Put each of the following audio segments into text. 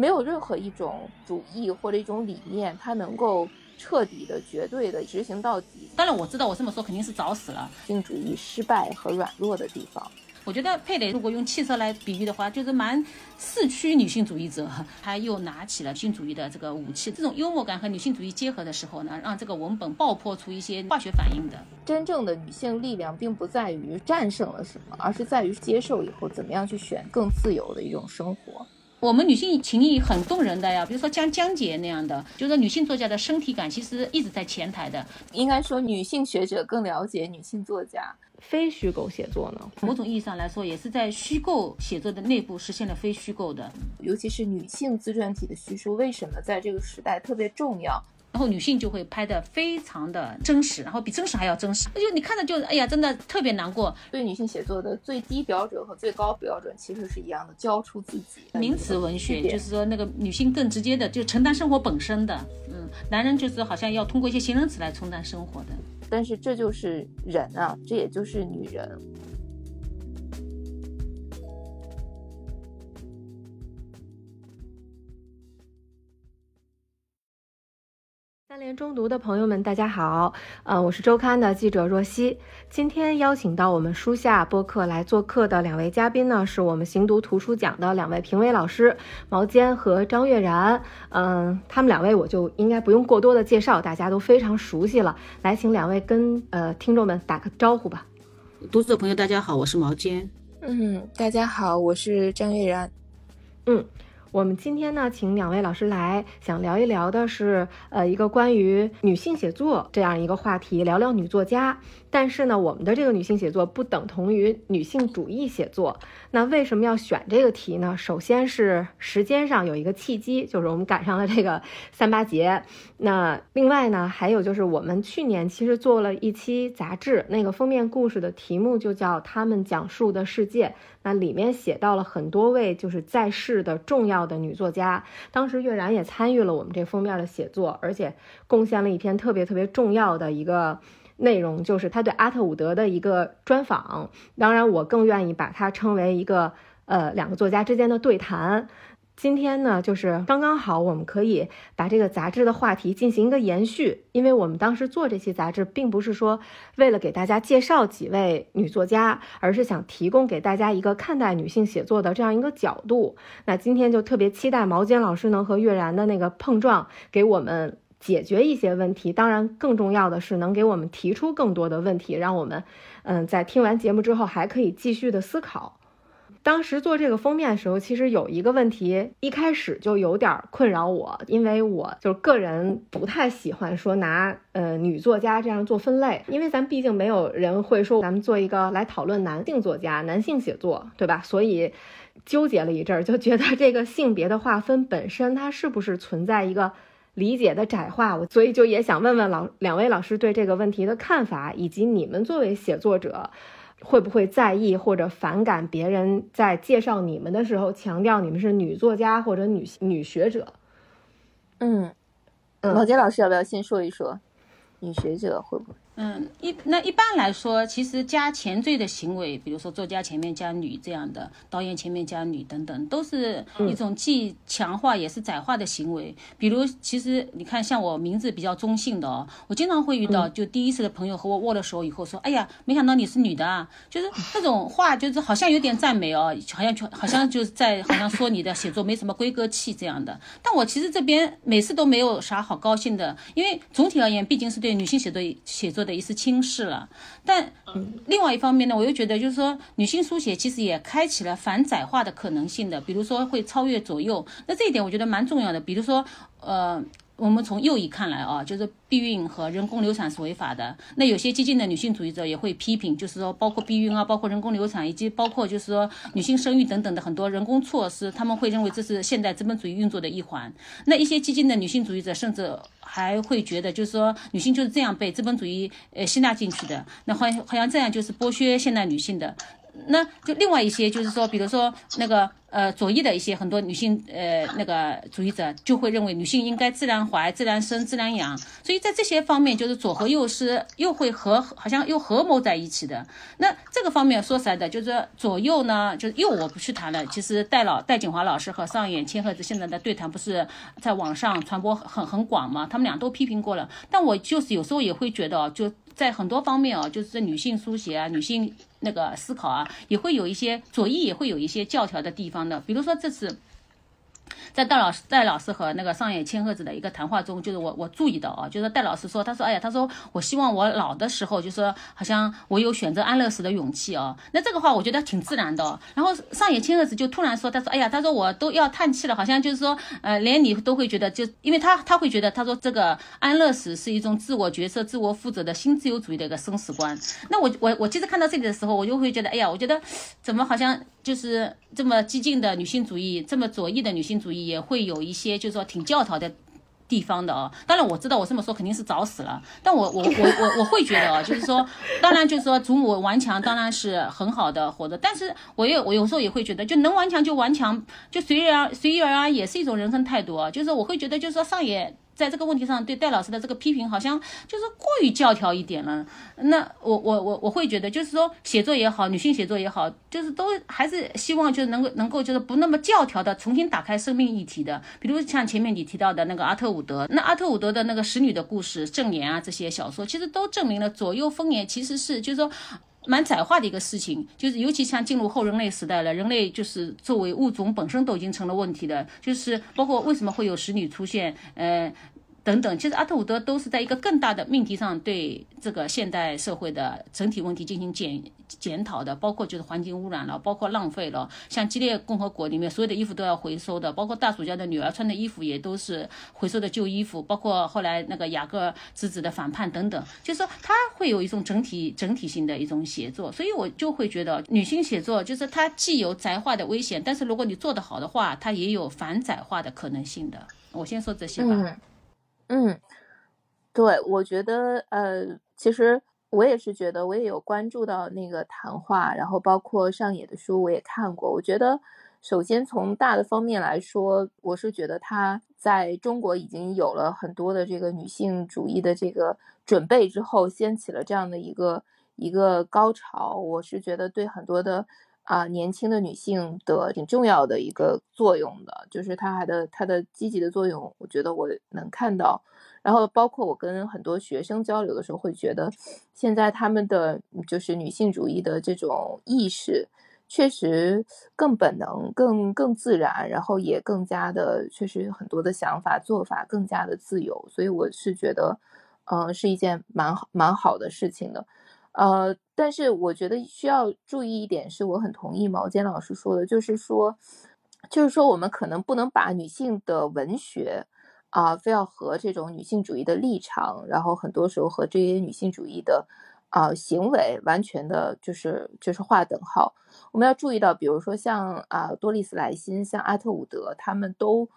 没有任何一种主义或者一种理念，它能够彻底的、绝对的执行到底。当然，我知道我这么说肯定是找死了。女性主义失败和软弱的地方。我觉得佩蕾如果用汽车来比喻的话，就是蛮四驱女性主义者，她又拿起了女性主义的这个武器。这种幽默感和女性主义结合的时候呢，让这个文本爆破出一些化学反应的。真正的女性力量并不在于战胜了什么，而是在于接受以后怎么样去选更自由的一种生活。我们女性情谊很动人的呀，比如说像江姐那样的，就是女性作家的身体感其实一直在前台的。应该说，女性学者更了解女性作家。非虚构写作呢，某种意义上来说，也是在虚构写作的内部实现了非虚构的。尤其是女性自传体的叙述，为什么在这个时代特别重要？然后女性就会拍的非常的真实，然后比真实还要真实。那就你看着就哎呀，真的特别难过。对女性写作的最低标准和最高标准其实是一样的，交出自己。名词文学就是说那个女性更直接的就承担生活本身的，嗯，男人就是好像要通过一些形容词来承担生活的。但是这就是人啊，这也就是女人。三联中读的朋友们，大家好，呃，我是周刊的记者若曦。今天邀请到我们书下播客来做客的两位嘉宾呢，是我们行读图书奖的两位评委老师毛尖和张悦然。嗯，他们两位我就应该不用过多的介绍，大家都非常熟悉了。来，请两位跟呃听众们打个招呼吧。读书的朋友，大家好，我是毛尖。嗯，大家好，我是张悦然。嗯。我们今天呢，请两位老师来，想聊一聊的是，呃，一个关于女性写作这样一个话题，聊聊女作家。但是呢，我们的这个女性写作不等同于女性主义写作。那为什么要选这个题呢？首先是时间上有一个契机，就是我们赶上了这个三八节。那另外呢，还有就是我们去年其实做了一期杂志，那个封面故事的题目就叫《他们讲述的世界》。那里面写到了很多位就是在世的重要的女作家。当时月然也参与了我们这封面的写作，而且贡献了一篇特别特别重要的一个。内容就是他对阿特伍德的一个专访，当然我更愿意把它称为一个呃两个作家之间的对谈。今天呢，就是刚刚好，我们可以把这个杂志的话题进行一个延续，因为我们当时做这期杂志，并不是说为了给大家介绍几位女作家，而是想提供给大家一个看待女性写作的这样一个角度。那今天就特别期待毛尖老师能和月然的那个碰撞，给我们。解决一些问题，当然更重要的是能给我们提出更多的问题，让我们，嗯，在听完节目之后还可以继续的思考。当时做这个封面的时候，其实有一个问题，一开始就有点困扰我，因为我就个人不太喜欢说拿呃女作家这样做分类，因为咱毕竟没有人会说咱们做一个来讨论男性作家、男性写作，对吧？所以纠结了一阵儿，就觉得这个性别的划分本身它是不是存在一个。理解的窄化，我所以就也想问问老两位老师对这个问题的看法，以及你们作为写作者，会不会在意或者反感别人在介绍你们的时候强调你们是女作家或者女女学者？嗯，老杰老师要不要先说一说，女学者会不会？嗯，一那一般来说，其实加前缀的行为，比如说作家前面加女这样的，导演前面加女等等，都是一种既强化也是窄化的行为。比如，其实你看，像我名字比较中性的哦，我经常会遇到，就第一次的朋友和我握了手以后说：“哎呀，没想到你是女的啊！”就是那种话，就是好像有点赞美哦，好像就好像就是在好像说你的写作没什么规格气这样的。但我其实这边每次都没有啥好高兴的，因为总体而言，毕竟是对女性写作写作的。一次轻视了，但另外一方面呢，我又觉得就是说，女性书写其实也开启了反窄化的可能性的，比如说会超越左右，那这一点我觉得蛮重要的。比如说，呃。我们从右翼看来啊，就是避孕和人工流产是违法的。那有些激进的女性主义者也会批评，就是说包括避孕啊，包括人工流产，以及包括就是说女性生育等等的很多人工措施，他们会认为这是现代资本主义运作的一环。那一些激进的女性主义者甚至还会觉得，就是说女性就是这样被资本主义呃吸纳进去的，那好像好像这样就是剥削现代女性的。那就另外一些就是说，比如说那个呃左翼的一些很多女性呃那个主义者就会认为女性应该自然怀、自然生、自然养，所以在这些方面就是左和右是又会合好像又合谋在一起的。那这个方面说实在的，就是左右呢，就是右我不去谈了。其实戴老戴锦华老师和上野千鹤子现在的对谈不是在网上传播很很广嘛？他们俩都批评过了，但我就是有时候也会觉得就。在很多方面啊，就是女性书写啊，女性那个思考啊，也会有一些左翼也会有一些教条的地方的，比如说这次。在戴老师、戴老师和那个上野千鹤子的一个谈话中，就是我我注意到啊，就是戴老师说，他说，哎呀，他说我希望我老的时候，就是好像我有选择安乐死的勇气啊。那这个话我觉得挺自然的。然后上野千鹤子就突然说，他说，哎呀，他说我都要叹气了，好像就是说，呃，连你都会觉得，就因为他他会觉得，他说这个安乐死是一种自我角色、自我负责的新自由主义的一个生死观。那我我我其实看到这里的时候，我就会觉得，哎呀，我觉得怎么好像就是这么激进的女性主义，这么左翼的女性主义。也会有一些，就是说挺教条的地方的哦。当然我知道我这么说肯定是找死了，但我我我我我会觉得哦，就是说，当然就是说祖母顽强当然是很好的活着，但是我也我有时候也会觉得，就能顽强就顽强，就随遇而随遇而安也是一种人生态度啊。就是我会觉得，就是说上野。在这个问题上，对戴老师的这个批评好像就是过于教条一点了。那我我我我会觉得，就是说写作也好，女性写作也好，就是都还是希望就是能够能够就是不那么教条的重新打开生命议题的。比如像前面你提到的那个阿特伍德，那阿特伍德的那个使女的故事、正言啊这些小说，其实都证明了左右分野其实是就是说蛮窄化的一个事情。就是尤其像进入后人类时代了，人类就是作为物种本身都已经成了问题的，就是包括为什么会有使女出现，呃。等等，其实阿特伍德都是在一个更大的命题上对这个现代社会的整体问题进行检检讨的，包括就是环境污染了，包括浪费了。像激烈共和国里面，所有的衣服都要回收的，包括大暑假的女儿穿的衣服也都是回收的旧衣服，包括后来那个雅各之子的反叛等等，就是说他会有一种整体整体性的一种写作，所以我就会觉得女性写作就是它既有宅化的危险，但是如果你做得好的话，它也有反窄化的可能性的。我先说这些吧。嗯对，我觉得，呃，其实我也是觉得，我也有关注到那个谈话，然后包括上野的书我也看过。我觉得，首先从大的方面来说，我是觉得他在中国已经有了很多的这个女性主义的这个准备之后，掀起了这样的一个一个高潮。我是觉得对很多的。啊，年轻的女性的挺重要的一个作用的，就是它还的它的积极的作用，我觉得我能看到。然后包括我跟很多学生交流的时候，会觉得现在他们的就是女性主义的这种意识，确实更本能、更更自然，然后也更加的确实很多的想法做法更加的自由。所以我是觉得，嗯，是一件蛮好蛮好的事情的。呃，但是我觉得需要注意一点，是我很同意毛尖老师说的，就是说，就是说，我们可能不能把女性的文学啊，非要和这种女性主义的立场，然后很多时候和这些女性主义的啊行为，完全的就是就是划等号。我们要注意到，比如说像啊多丽丝莱辛、像阿特伍德，他们都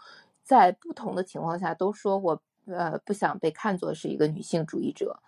在不同的情况下都说过，呃，不想被看作是一个女性主义者。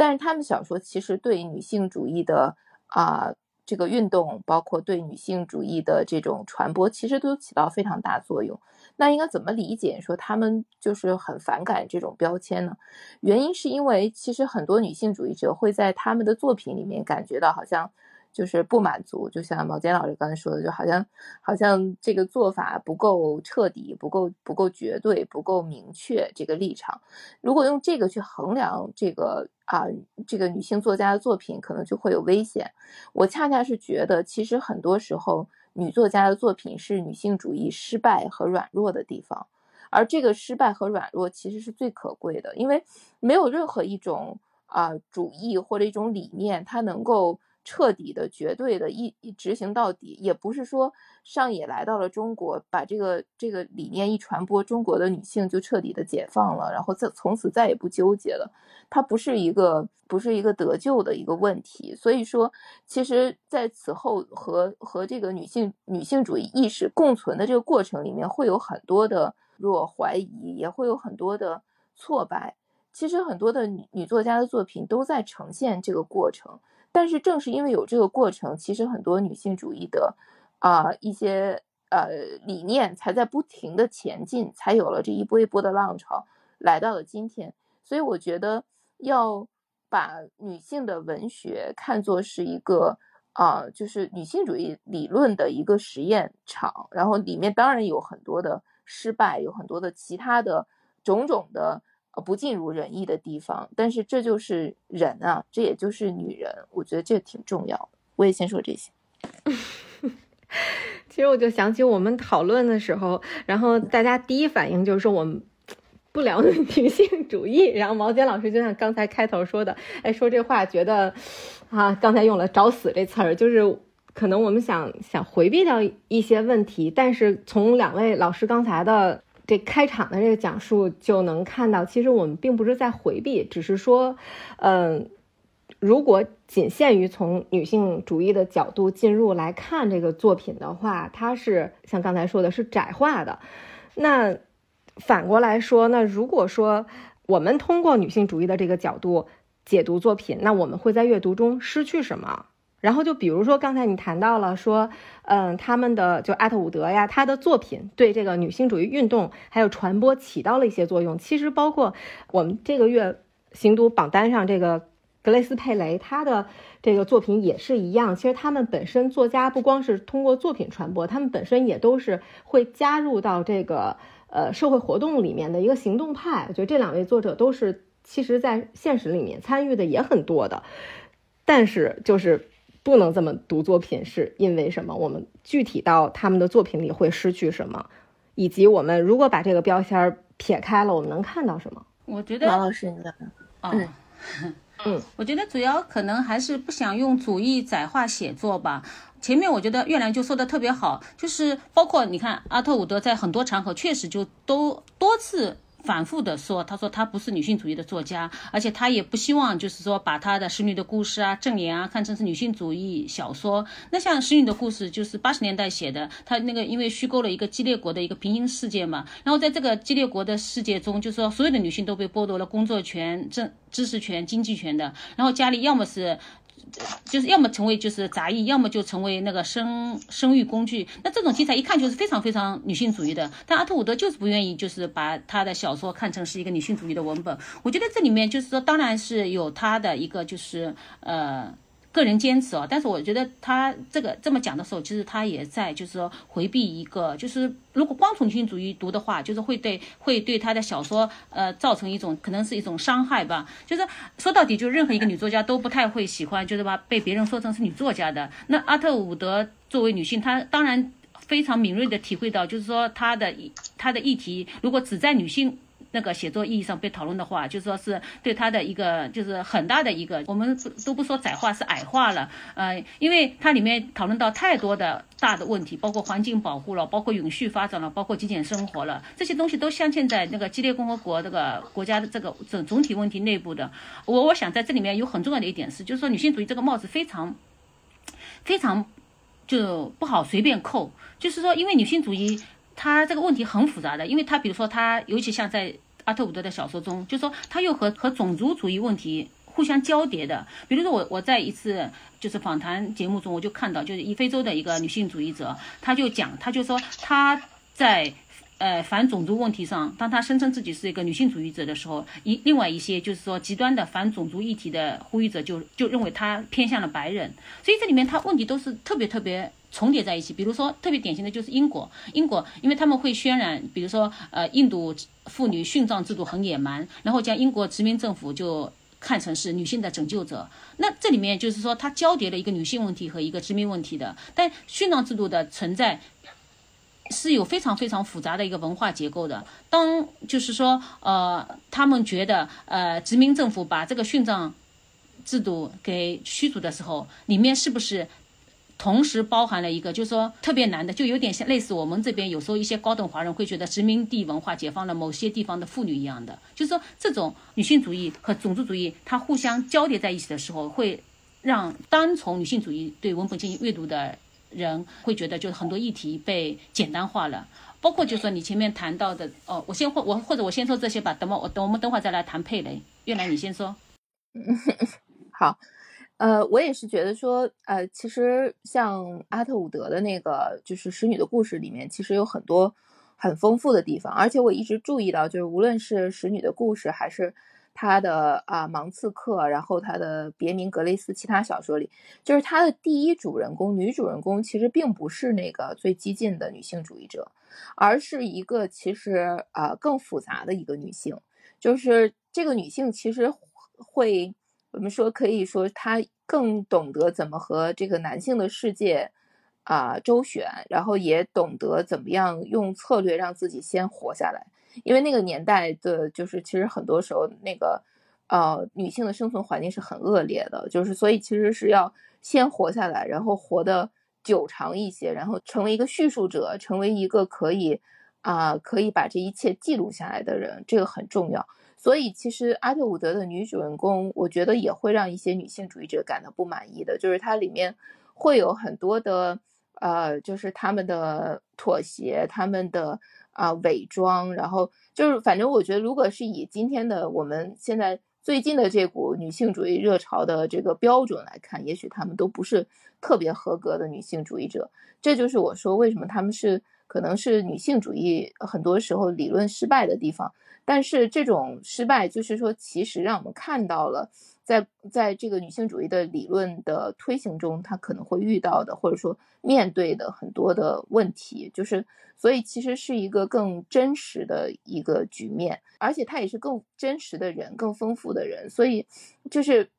但是他们小说其实对女性主义的啊这个运动，包括对女性主义的这种传播，其实都起到非常大作用。那应该怎么理解说他们就是很反感这种标签呢？原因是因为其实很多女性主义者会在他们的作品里面感觉到好像。就是不满足，就像毛尖老师刚才说的，就好像好像这个做法不够彻底，不够不够绝对，不够明确这个立场。如果用这个去衡量这个啊，这个女性作家的作品，可能就会有危险。我恰恰是觉得，其实很多时候女作家的作品是女性主义失败和软弱的地方，而这个失败和软弱其实是最可贵的，因为没有任何一种啊主义或者一种理念，它能够。彻底的、绝对的一一执行到底，也不是说上野来到了中国，把这个这个理念一传播，中国的女性就彻底的解放了，然后再从此再也不纠结了。它不是一个不是一个得救的一个问题。所以说，其实在此后和和这个女性女性主义意识共存的这个过程里面，会有很多的若怀疑，也会有很多的挫败。其实很多的女女作家的作品都在呈现这个过程。但是正是因为有这个过程，其实很多女性主义的啊一些呃理念才在不停的前进，才有了这一波一波的浪潮，来到了今天。所以我觉得要把女性的文学看作是一个啊，就是女性主义理论的一个实验场，然后里面当然有很多的失败，有很多的其他的种种的不尽如人意的地方，但是这就是人啊，这也就是女人，我觉得这挺重要的。我也先说这些。其实我就想起我们讨论的时候，然后大家第一反应就是说我们。不聊女性主义，然后毛尖老师就像刚才开头说的，哎，说这话觉得，啊，刚才用了“找死”这词儿，就是可能我们想想回避掉一些问题，但是从两位老师刚才的这开场的这个讲述就能看到，其实我们并不是在回避，只是说，嗯，如果仅限于从女性主义的角度进入来看这个作品的话，它是像刚才说的是窄化的，那。反过来说，那如果说我们通过女性主义的这个角度解读作品，那我们会在阅读中失去什么？然后就比如说刚才你谈到了说，嗯，他们的就艾特伍德呀，他的作品对这个女性主义运动还有传播起到了一些作用。其实包括我们这个月行读榜单上这个格雷斯佩雷，他的这个作品也是一样。其实他们本身作家不光是通过作品传播，他们本身也都是会加入到这个。呃，社会活动里面的一个行动派，我觉得这两位作者都是，其实，在现实里面参与的也很多的，但是就是不能这么读作品，是因为什么？我们具体到他们的作品里会失去什么，以及我们如果把这个标签撇开了，我们能看到什么？我觉得马老师，你的啊。嗯，我觉得主要可能还是不想用主义窄化写作吧。前面我觉得月亮就说的特别好，就是包括你看阿特伍德在很多场合确实就都多次。反复的说，他说他不是女性主义的作家，而且他也不希望就是说把他的《使女的故事》啊、《正言》啊看成是女性主义小说。那像《使女的故事》就是八十年代写的，他那个因为虚构了一个激烈国的一个平行世界嘛，然后在这个激烈国的世界中，就是说所有的女性都被剥夺了工作权、政知识权、经济权的，然后家里要么是。就是要么成为就是杂役，要么就成为那个生生育工具。那这种题材一看就是非常非常女性主义的。但阿特伍德就是不愿意，就是把他的小说看成是一个女性主义的文本。我觉得这里面就是说，当然是有他的一个就是呃。个人坚持哦，但是我觉得他这个这么讲的时候，其实他也在就是说回避一个，就是如果光从性主义读的话，就是会对会对他的小说呃造成一种可能是一种伤害吧。就是说到底，就任何一个女作家都不太会喜欢，就是把被别人说成是女作家的。那阿特伍德作为女性，她当然非常敏锐的体会到，就是说她的她的议题如果只在女性。那个写作意义上被讨论的话，就说是对他的一个就是很大的一个，我们都不说窄化是矮化了，呃，因为它里面讨论到太多的大的问题，包括环境保护了，包括永续发展了，包括极简生活了，这些东西都镶嵌在那个激烈共和国这个国家的这个总总体问题内部的。我我想在这里面有很重要的一点是，就是说女性主义这个帽子非常非常就不好随便扣，就是说因为女性主义。他这个问题很复杂的，因为他比如说他，尤其像在阿特伍德的小说中，就说他又和和种族主义问题互相交叠的。比如说我我在一次就是访谈节目中，我就看到就是一非洲的一个女性主义者，他就讲，他就说他在呃反种族问题上，当他声称自己是一个女性主义者的时候，一另外一些就是说极端的反种族议题的呼吁者就就认为他偏向了白人，所以这里面他问题都是特别特别。重叠在一起，比如说特别典型的就是英国，英国因为他们会渲染，比如说呃印度妇女殉葬制度很野蛮，然后将英国殖民政府就看成是女性的拯救者。那这里面就是说它交叠了一个女性问题和一个殖民问题的。但殉葬制度的存在是有非常非常复杂的一个文化结构的。当就是说呃他们觉得呃殖民政府把这个殉葬制度给驱逐的时候，里面是不是？同时包含了一个，就是说特别难的，就有点像类似我们这边有时候一些高等华人会觉得殖民地文化解放了某些地方的妇女一样的，就是说这种女性主义和种族主义它互相交叠在一起的时候，会让单从女性主义对文本进行阅读的人会觉得，就是很多议题被简单化了，包括就是说你前面谈到的，哦，我先或我或者我先说这些吧，等我我等我们等会儿再来谈佩雷，月兰你先说，好。呃，我也是觉得说，呃，其实像阿特伍德的那个就是《使女的故事》里面，其实有很多很丰富的地方，而且我一直注意到，就是无论是《使女的故事》还是他的啊《盲刺客》，然后他的别名格雷斯其他小说里，就是他的第一主人公女主人公其实并不是那个最激进的女性主义者，而是一个其实啊更复杂的一个女性，就是这个女性其实会。我们说可以说，他更懂得怎么和这个男性的世界啊周旋，然后也懂得怎么样用策略让自己先活下来。因为那个年代的，就是其实很多时候那个呃女性的生存环境是很恶劣的，就是所以其实是要先活下来，然后活得久长一些，然后成为一个叙述者，成为一个可以啊可以把这一切记录下来的人，这个很重要。所以，其实阿特伍德的女主人公，我觉得也会让一些女性主义者感到不满意的，就是它里面会有很多的，呃，就是他们的妥协，他们的啊伪装，然后就是反正我觉得，如果是以今天的我们现在最近的这股女性主义热潮的这个标准来看，也许他们都不是特别合格的女性主义者。这就是我说为什么他们是可能是女性主义很多时候理论失败的地方。但是这种失败，就是说，其实让我们看到了，在在这个女性主义的理论的推行中，她可能会遇到的，或者说面对的很多的问题，就是所以其实是一个更真实的一个局面，而且她也是更真实的人，更丰富的人。所以就是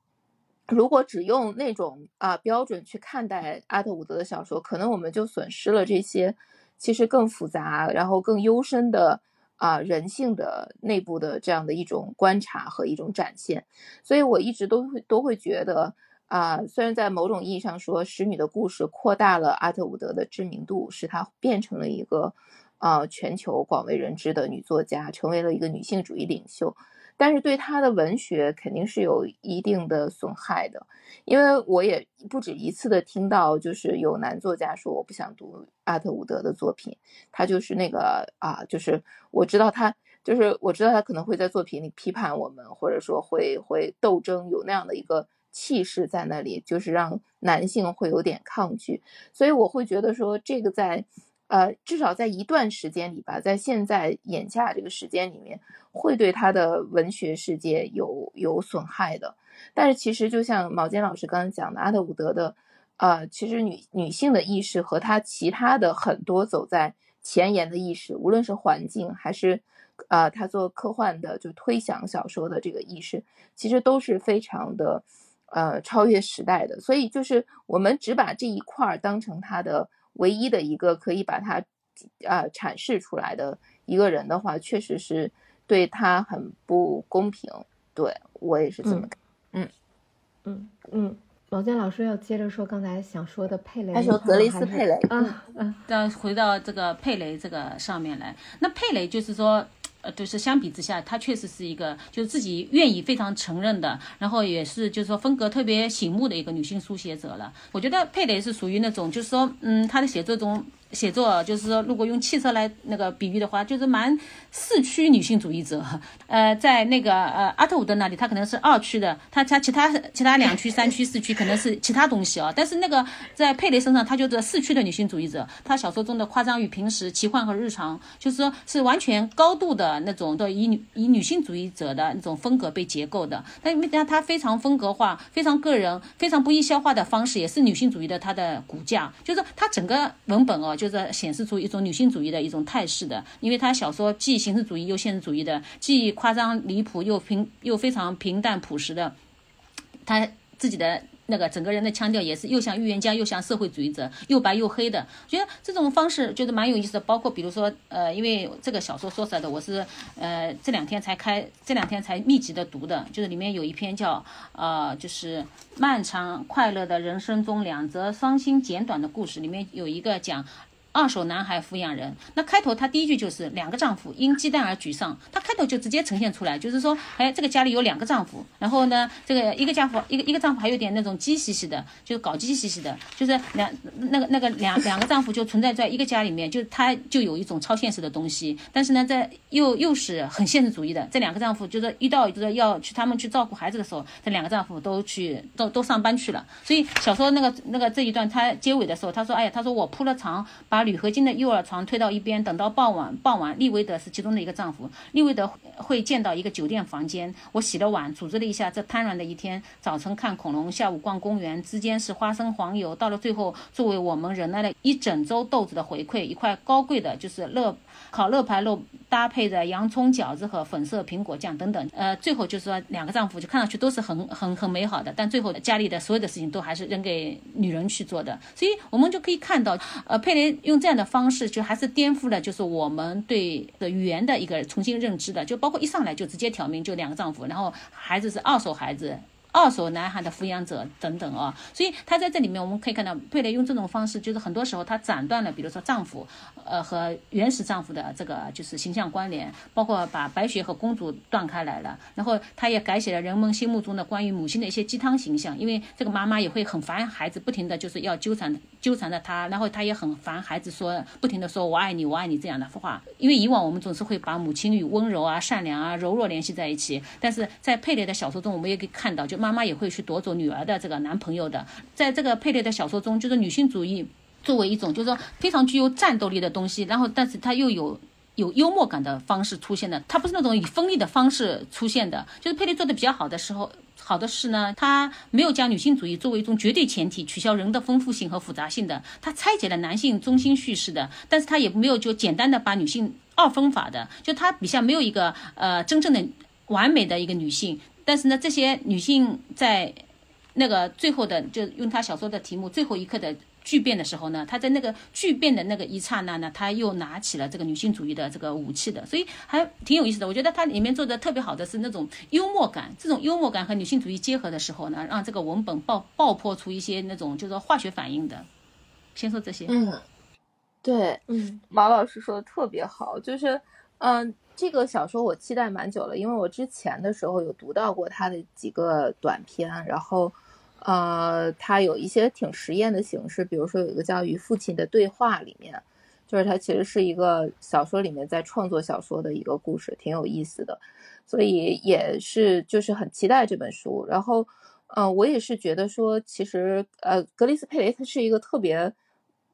如果只用那种啊标准去看待阿特伍德的小说，可能我们就损失了这些其实更复杂，然后更幽深的。啊，人性的内部的这样的一种观察和一种展现，所以我一直都会都会觉得啊，虽然在某种意义上说，《使女的故事》扩大了阿特伍德的知名度，使她变成了一个啊全球广为人知的女作家，成为了一个女性主义领袖。但是对他的文学肯定是有一定的损害的，因为我也不止一次的听到，就是有男作家说我不想读阿特伍德的作品，他就是那个啊，就是我知道他，就是我知道他可能会在作品里批判我们，或者说会会斗争，有那样的一个气势在那里，就是让男性会有点抗拒，所以我会觉得说这个在。呃，至少在一段时间里吧，在现在眼下这个时间里面，会对他的文学世界有有损害的。但是其实就像毛尖老师刚刚讲的，阿特伍德的，呃，其实女女性的意识和他其他的很多走在前沿的意识，无论是环境还是，呃，他做科幻的就推想小说的这个意识，其实都是非常的，呃，超越时代的。所以就是我们只把这一块儿当成他的。唯一的一个可以把它，啊阐释出来的一个人的话，确实是对他很不公平。对我也是这么看。嗯嗯嗯，毛健老师要接着说刚才想说的佩雷，他说格雷斯佩雷。啊嗯，再回到这个佩雷这个上面来，那佩雷就是说。呃，就是相比之下，她确实是一个就是自己愿意非常承认的，然后也是就是说风格特别醒目的一个女性书写者了。我觉得佩蕾是属于那种，就是说，嗯，她的写作中。写作就是说，如果用汽车来那个比喻的话，就是蛮四驱女性主义者。呃，在那个呃阿特伍德那里，他可能是二驱的，他他其他其他两驱、三驱、四驱可能是其他东西啊。但是那个在佩雷身上，他就是四驱的女性主义者。他小说中的夸张与平时、奇幻和日常，就是说是完全高度的那种的以女以女性主义者的那种风格被结构的。但因为他非常风格化、非常个人、非常不易消化的方式，也是女性主义的它的骨架。就是他整个文本哦。就是显示出一种女性主义的一种态势的，因为他小说既形式主义又现实主义的，既夸张离谱又平又非常平淡朴实的，他自己的那个整个人的腔调也是又像预言家又像社会主义者，又白又黑的。觉得这种方式觉得蛮有意思的。包括比如说，呃，因为这个小说说出来的，我是呃这两天才开，这两天才密集的读的，就是里面有一篇叫呃就是漫长快乐的人生中两则伤心简短的故事，里面有一个讲。二手男孩抚养人。那开头他第一句就是两个丈夫因鸡蛋而沮丧，他开头就直接呈现出来，就是说，哎，这个家里有两个丈夫，然后呢，这个一个家夫一个一个丈夫还有点那种鸡兮兮的，就是搞鸡兮兮的，就是两那个那个两 两个丈夫就存在在一个家里面，就他就有一种超现实的东西，但是呢，在又又是很现实主义的，这两个丈夫就是一到就是要去他们去照顾孩子的时候，这两个丈夫都去都都上班去了，所以小说那个那个这一段他结尾的时候，他说，哎呀，他说我铺了床，把铝合金的幼儿床推到一边，等到傍晚傍晚，利维德是其中的一个丈夫，利维德会见到一个酒店房间，我洗了碗，组织了一下这瘫软的一天，早晨看恐龙，下午逛公园，之间是花生黄油，到了最后，作为我们忍耐了一整周豆子的回馈，一块高贵的就是乐烤肉排肉，搭配着洋葱饺子和粉色苹果酱等等，呃，最后就是说两个丈夫就看上去都是很 很很美好的，但最后家里的所有的事情都还是扔给女人去做的，所以我们就可以看到，呃，佩雷用这样的方式就还是颠覆了就是我们对的语言的一个重新认知的，就包括一上来就直接挑明就两个丈夫，然后孩子是二手孩子。二手男孩的抚养者等等啊，所以他在这里面我们可以看到，佩雷用这种方式，就是很多时候他斩断了，比如说丈夫，呃和原始丈夫的这个就是形象关联，包括把白雪和公主断开来了，然后他也改写了人们心目中的关于母亲的一些鸡汤形象，因为这个妈妈也会很烦孩子，不停的就是要纠缠纠缠着他，然后他也很烦孩子说不停的说我爱你我爱你这样的话，因为以往我们总是会把母亲与温柔啊善良啊柔弱联系在一起，但是在佩雷的小说中，我们也可以看到就。妈妈也会去夺走女儿的这个男朋友的，在这个佩雷的小说中，就是女性主义作为一种就是说非常具有战斗力的东西，然后但是它又有有幽默感的方式出现的，它不是那种以锋利的方式出现的。就是佩雷做的比较好的时候，好的是呢，他没有将女性主义作为一种绝对前提，取消人的丰富性和复杂性的，他拆解了男性中心叙事的，但是他也没有就简单的把女性二分法的，就他笔下没有一个呃真正的完美的一个女性。但是呢，这些女性在那个最后的，就用他小说的题目“最后一刻”的巨变的时候呢，他在那个巨变的那个一刹那呢，他又拿起了这个女性主义的这个武器的，所以还挺有意思的。我觉得它里面做的特别好的是那种幽默感，这种幽默感和女性主义结合的时候呢，让这个文本爆爆破出一些那种就是说化学反应的。先说这些，嗯，对，嗯，毛老师说的特别好，就是，嗯。这个小说我期待蛮久了，因为我之前的时候有读到过他的几个短篇，然后，呃，他有一些挺实验的形式，比如说有一个叫《与父亲的对话》里面，就是他其实是一个小说里面在创作小说的一个故事，挺有意思的，所以也是就是很期待这本书。然后，嗯，我也是觉得说，其实呃，格里斯佩雷他是一个特别。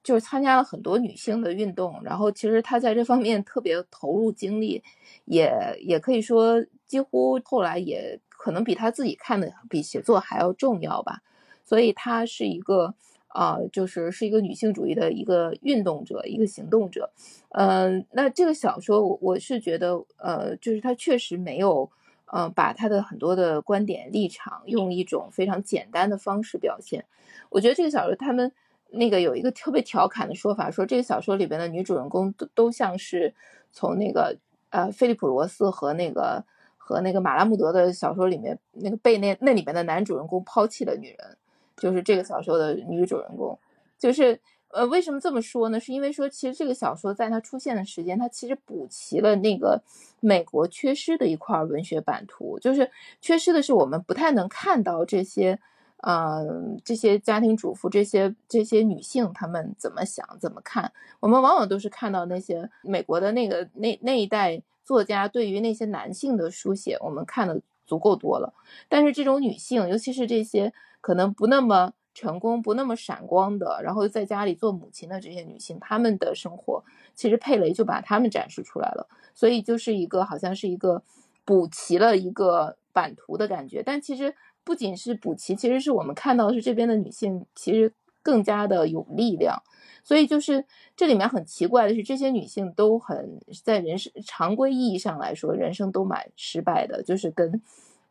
就是参加了很多女性的运动，然后其实她在这方面特别投入精力，也也可以说几乎后来也可能比她自己看的比写作还要重要吧。所以她是一个啊，就是是一个女性主义的一个运动者，一个行动者。嗯，那这个小说我我是觉得，呃，就是她确实没有，呃，把她的很多的观点立场用一种非常简单的方式表现。我觉得这个小说他们。那个有一个特别调侃的说法，说这个小说里边的女主人公都都像是从那个呃菲利普罗斯和那个和那个马拉穆德的小说里面那个被那那里面的男主人公抛弃的女人，就是这个小说的女主人公，就是呃为什么这么说呢？是因为说其实这个小说在它出现的时间，它其实补齐了那个美国缺失的一块文学版图，就是缺失的是我们不太能看到这些。嗯，这些家庭主妇，这些这些女性，她们怎么想，怎么看？我们往往都是看到那些美国的那个那那一代作家对于那些男性的书写，我们看的足够多了。但是这种女性，尤其是这些可能不那么成功、不那么闪光的，然后在家里做母亲的这些女性，她们的生活，其实佩雷就把她们展示出来了。所以就是一个好像是一个补齐了一个版图的感觉，但其实。不仅是补齐，其实是我们看到的是这边的女性其实更加的有力量，所以就是这里面很奇怪的是，这些女性都很在人生常规意义上来说，人生都蛮失败的，就是跟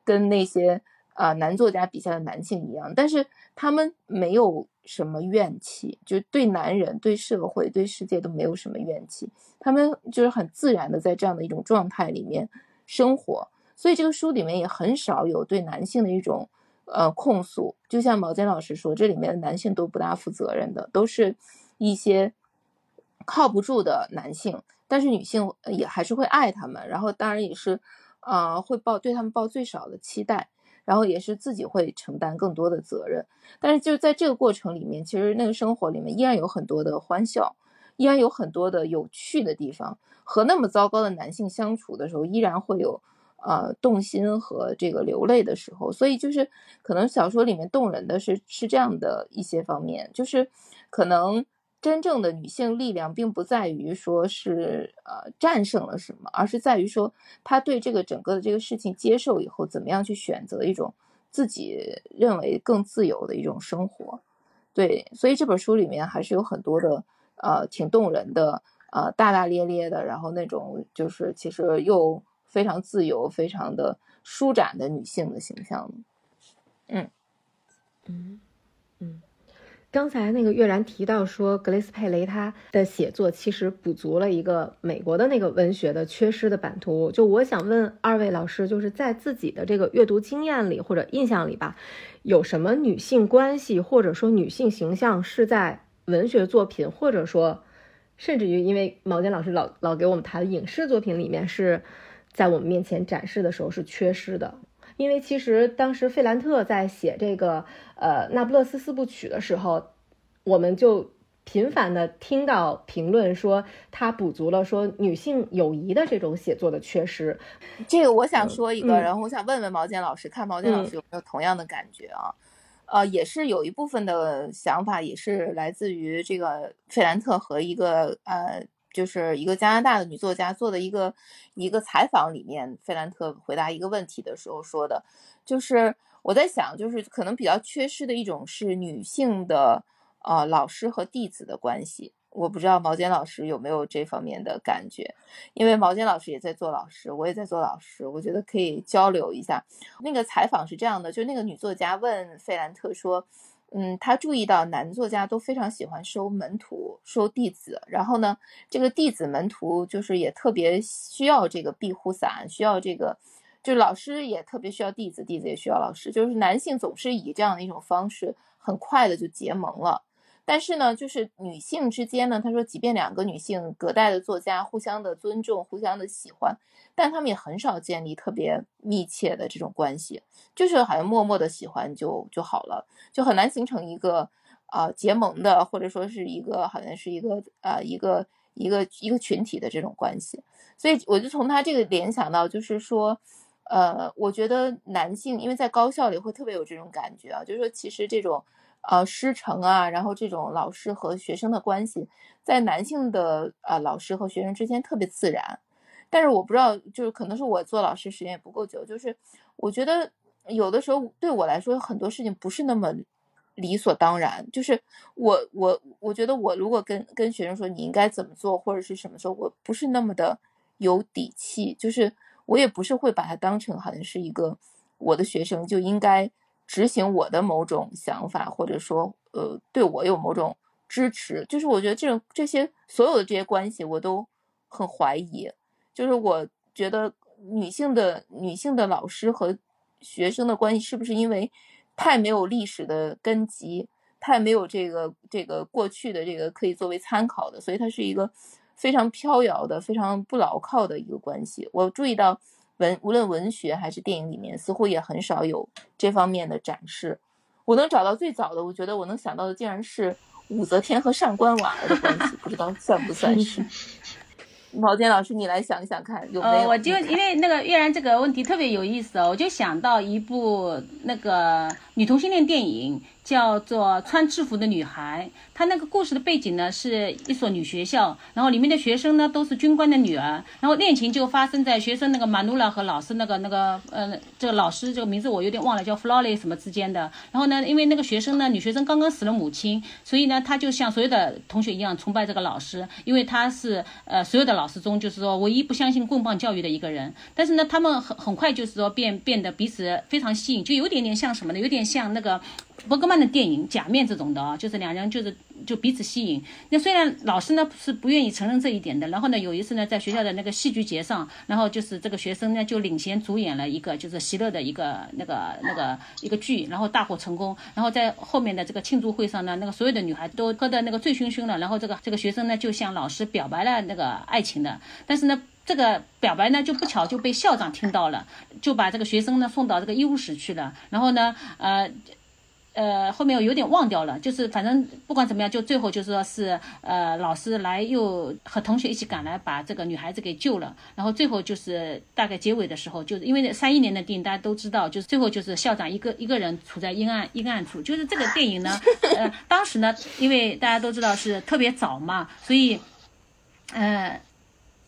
跟那些啊男作家笔下的男性一样，但是他们没有什么怨气，就对男人、对社会、对世界都没有什么怨气，他们就是很自然的在这样的一种状态里面生活。所以这个书里面也很少有对男性的一种呃控诉，就像毛尖老师说，这里面的男性都不大负责任的，都是一些靠不住的男性，但是女性也还是会爱他们，然后当然也是，啊，会抱对他们抱最少的期待，然后也是自己会承担更多的责任。但是就在这个过程里面，其实那个生活里面依然有很多的欢笑，依然有很多的有趣的地方。和那么糟糕的男性相处的时候，依然会有。呃，动心和这个流泪的时候，所以就是可能小说里面动人的是是这样的一些方面，就是可能真正的女性力量并不在于说是呃战胜了什么，而是在于说她对这个整个的这个事情接受以后，怎么样去选择一种自己认为更自由的一种生活。对，所以这本书里面还是有很多的呃挺动人的，呃大大咧咧的，然后那种就是其实又。非常自由、非常的舒展的女性的形象，嗯嗯嗯。刚才那个月然提到说，格雷斯佩雷他的写作其实补足了一个美国的那个文学的缺失的版图。就我想问二位老师，就是在自己的这个阅读经验里或者印象里吧，有什么女性关系或者说女性形象是在文学作品，或者说甚至于因为毛尖老师老老给我们谈影视作品里面是。在我们面前展示的时候是缺失的，因为其实当时费兰特在写这个呃《那不勒斯四部曲》的时候，我们就频繁的听到评论说他补足了说女性友谊的这种写作的缺失。这个我想说一个，然后我想问问毛尖老师，看毛尖老师有没有同样的感觉啊？呃，也是有一部分的想法，也是来自于这个费兰特和一个呃。就是一个加拿大的女作家做的一个一个采访里面，费兰特回答一个问题的时候说的，就是我在想，就是可能比较缺失的一种是女性的呃老师和弟子的关系。我不知道毛尖老师有没有这方面的感觉，因为毛尖老师也在做老师，我也在做老师，我觉得可以交流一下。那个采访是这样的，就那个女作家问费兰特说。嗯，他注意到男作家都非常喜欢收门徒、收弟子，然后呢，这个弟子门徒就是也特别需要这个庇护伞，需要这个，就老师也特别需要弟子，弟子也需要老师，就是男性总是以这样的一种方式很快的就结盟了。但是呢，就是女性之间呢，他说，即便两个女性隔代的作家互相的尊重、互相的喜欢，但他们也很少建立特别密切的这种关系，就是好像默默的喜欢就就好了，就很难形成一个啊结盟的，或者说是一个好像是一个啊一个一个一个群体的这种关系。所以我就从他这个联想到，就是说，呃，我觉得男性因为在高校里会特别有这种感觉啊，就是说其实这种。呃，师承啊，然后这种老师和学生的关系，在男性的呃老师和学生之间特别自然，但是我不知道，就是可能是我做老师时间也不够久，就是我觉得有的时候对我来说，很多事情不是那么理所当然。就是我我我觉得我如果跟跟学生说你应该怎么做或者是什么时候，我不是那么的有底气，就是我也不是会把它当成好像是一个我的学生就应该。执行我的某种想法，或者说，呃，对我有某种支持，就是我觉得这种这些所有的这些关系，我都很怀疑。就是我觉得女性的女性的老师和学生的关系，是不是因为太没有历史的根基，太没有这个这个过去的这个可以作为参考的，所以它是一个非常飘摇的、非常不牢靠的一个关系。我注意到。文无论文学还是电影里面，似乎也很少有这方面的展示。我能找到最早的，我觉得我能想到的，竟然是武则天和上官婉儿的关系，不知道算不算是。毛尖老师，你来想想看，有没有？呃，我就因为那个月然这个问题特别有意思哦，我就想到一部那个女同性恋电影。叫做穿制服的女孩，她那个故事的背景呢是一所女学校，然后里面的学生呢都是军官的女儿，然后恋情就发生在学生那个马努拉和老师那个那个呃这个老师这个名字我有点忘了叫弗劳雷什么之间的，然后呢因为那个学生呢女学生刚刚死了母亲，所以呢她就像所有的同学一样崇拜这个老师，因为她是呃所有的老师中就是说唯一不相信棍棒教育的一个人，但是呢他们很很快就是说变变得彼此非常吸引，就有点点像什么呢？有点像那个。伯格曼的电影《假面》这种的啊，就是两人就是就彼此吸引。那虽然老师呢是不愿意承认这一点的，然后呢有一次呢在学校的那个戏剧节上，然后就是这个学生呢就领衔主演了一个就是席勒的一个那个那个一个剧，然后大获成功。然后在后面的这个庆祝会上呢，那个所有的女孩都喝的那个醉醺醺的，然后这个这个学生呢就向老师表白了那个爱情的，但是呢。这个表白呢，就不巧就被校长听到了，就把这个学生呢送到这个医务室去了。然后呢，呃，呃，后面我有点忘掉了，就是反正不管怎么样，就最后就说是呃，老师来又和同学一起赶来把这个女孩子给救了。然后最后就是大概结尾的时候，就是因为三一年的电影大家都知道，就是最后就是校长一个一个人处在阴暗阴暗处。就是这个电影呢，呃，当时呢，因为大家都知道是特别早嘛，所以，呃。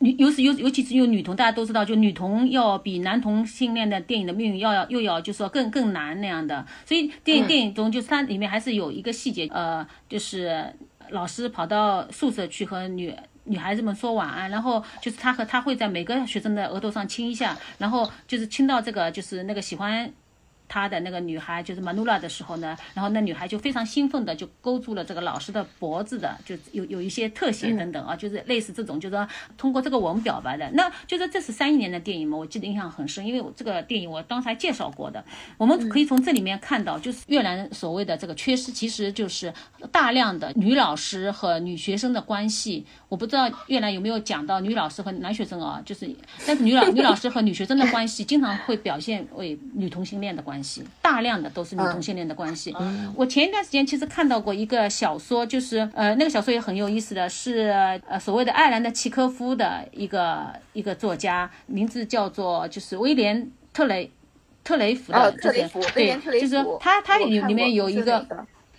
女尤其尤尤其是有女童，大家都知道，就女童要比男同性恋的电影的命运要要又要就是说更更难那样的，所以电影电影中就是它里面还是有一个细节，呃，就是老师跑到宿舍去和女女孩子们说晚安，然后就是他和他会在每个学生的额头上亲一下，然后就是亲到这个就是那个喜欢。他的那个女孩就是马努拉的时候呢，然后那女孩就非常兴奋的就勾住了这个老师的脖子的，就有有一些特写等等啊，就是类似这种，就是说通过这个吻表白的。那就是这是三一年的电影嘛，我记得印象很深，因为我这个电影我当时还介绍过的。我们可以从这里面看到，就是越南所谓的这个缺失，其实就是大量的女老师和女学生的关系。我不知道越南有没有讲到女老师和男学生啊，就是但是女老女老师和女学生的关系经常会表现为女同性恋的关系。关系大量的都是女同性恋的关系。我前一段时间其实看到过一个小说，就是呃那个小说也很有意思的是呃所谓的爱尔兰的契科夫的一个一个作家，名字叫做就是威廉特雷特雷弗的，就是对，就是他他里里面有一个。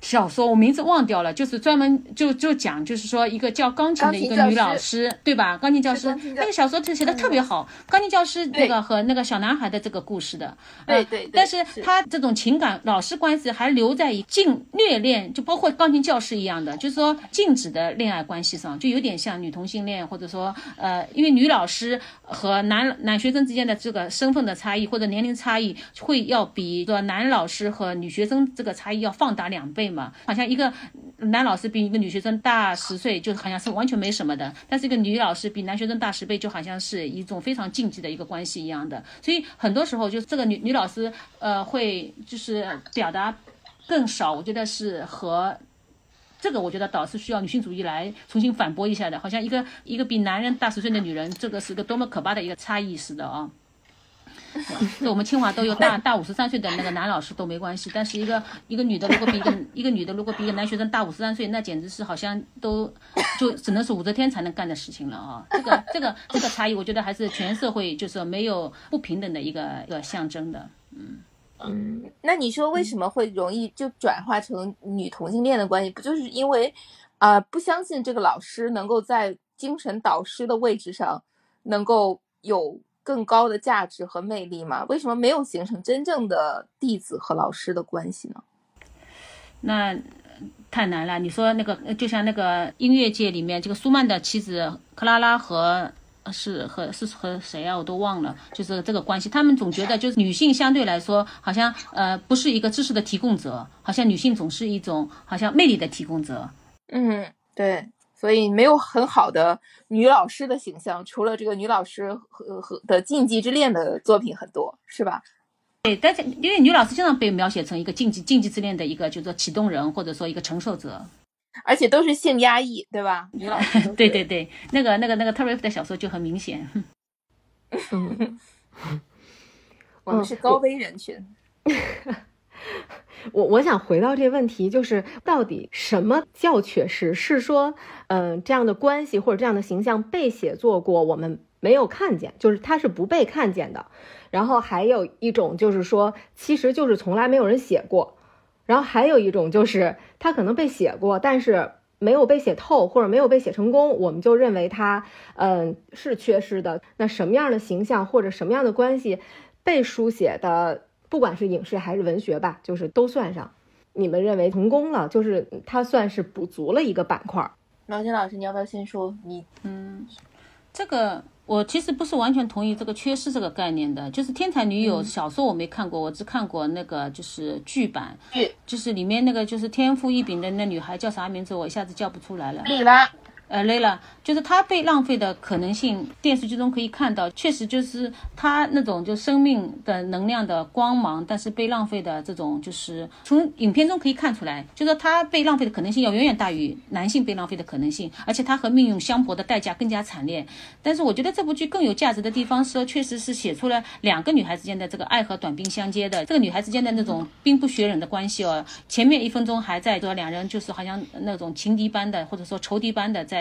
小说我名字忘掉了，就是专门就就讲，就是说一个教钢琴的一个女老师，对吧？钢琴教师那个小说写的特别好，钢琴教师那个和那个小男孩的这个故事的，对对。但是他这种情感老师关系还留在禁虐恋，就包括钢琴教师一样的，就是说禁止的恋爱关系上，就有点像女同性恋，或者说呃，因为女老师和男男学生之间的这个身份的差异或者年龄差异，会要比说男老师和女学生这个差异要放大两倍。嘛，好像一个男老师比一个女学生大十岁，就好像是完全没什么的；但是一个女老师比男学生大十倍，就好像是一种非常禁忌的一个关系一样的。所以很多时候，就是这个女女老师，呃，会就是表达更少。我觉得是和这个，我觉得导师需要女性主义来重新反驳一下的。好像一个一个比男人大十岁的女人，这个是个多么可怕的一个差异似的啊！我们清华都有大 大五十三岁的那个男老师都没关系，但是一个一个女的如果比一个一个女的如果比一个男学生大五十三岁，那简直是好像都就只能是武则天才能干的事情了啊！这个这个这个差异，我觉得还是全社会就是没有不平等的一个一个象征的。嗯嗯，那你说为什么会容易就转化成女同性恋的关系？不就是因为啊不相信这个老师能够在精神导师的位置上能够有？更高的价值和魅力吗？为什么没有形成真正的弟子和老师的关系呢？那太难了。你说那个，就像那个音乐界里面，这个舒曼的妻子克拉拉和是和是和谁啊？我都忘了。就是这个关系，他们总觉得就是女性相对来说好像呃不是一个知识的提供者，好像女性总是一种好像魅力的提供者。嗯，对。所以没有很好的女老师的形象，除了这个女老师和和的禁忌之恋的作品很多，是吧？对，但是因为女老师经常被描写成一个禁忌禁忌之恋的一个，就是说启动人或者说一个承受者，而且都是性压抑，对吧？女老师，对对对，那个那个那个特瑞夫的小说就很明显。我们是高危人群。我我想回到这个问题，就是到底什么叫缺失？是说，嗯，这样的关系或者这样的形象被写作过，我们没有看见，就是它是不被看见的。然后还有一种就是说，其实就是从来没有人写过。然后还有一种就是它可能被写过，但是没有被写透或者没有被写成功，我们就认为它，嗯，是缺失的。那什么样的形象或者什么样的关系被书写的？不管是影视还是文学吧，就是都算上。你们认为成功了，就是它算是补足了一个板块。毛金老师，你要不要先说？你嗯，这个我其实不是完全同意这个缺失这个概念的，就是《天才女友》小说我没看过，我只看过那个就是剧版，剧就是里面那个就是天赋异禀的那女孩叫啥名字，我一下子叫不出来了。莉拉，呃，累了，就是她被浪费的可能性，电视剧中可以看到，确实就是她那种就生命的能量的光芒，但是被浪费的这种，就是从影片中可以看出来，就说她被浪费的可能性要远远大于男性被浪费的可能性，而且她和命运相搏的代价更加惨烈。但是我觉得这部剧更有价值的地方是说，确实是写出了两个女孩之间的这个爱和短兵相接的这个女孩之间的那种兵不血刃的关系哦。前面一分钟还在说两人就是好像那种情敌般的，或者说仇敌般的在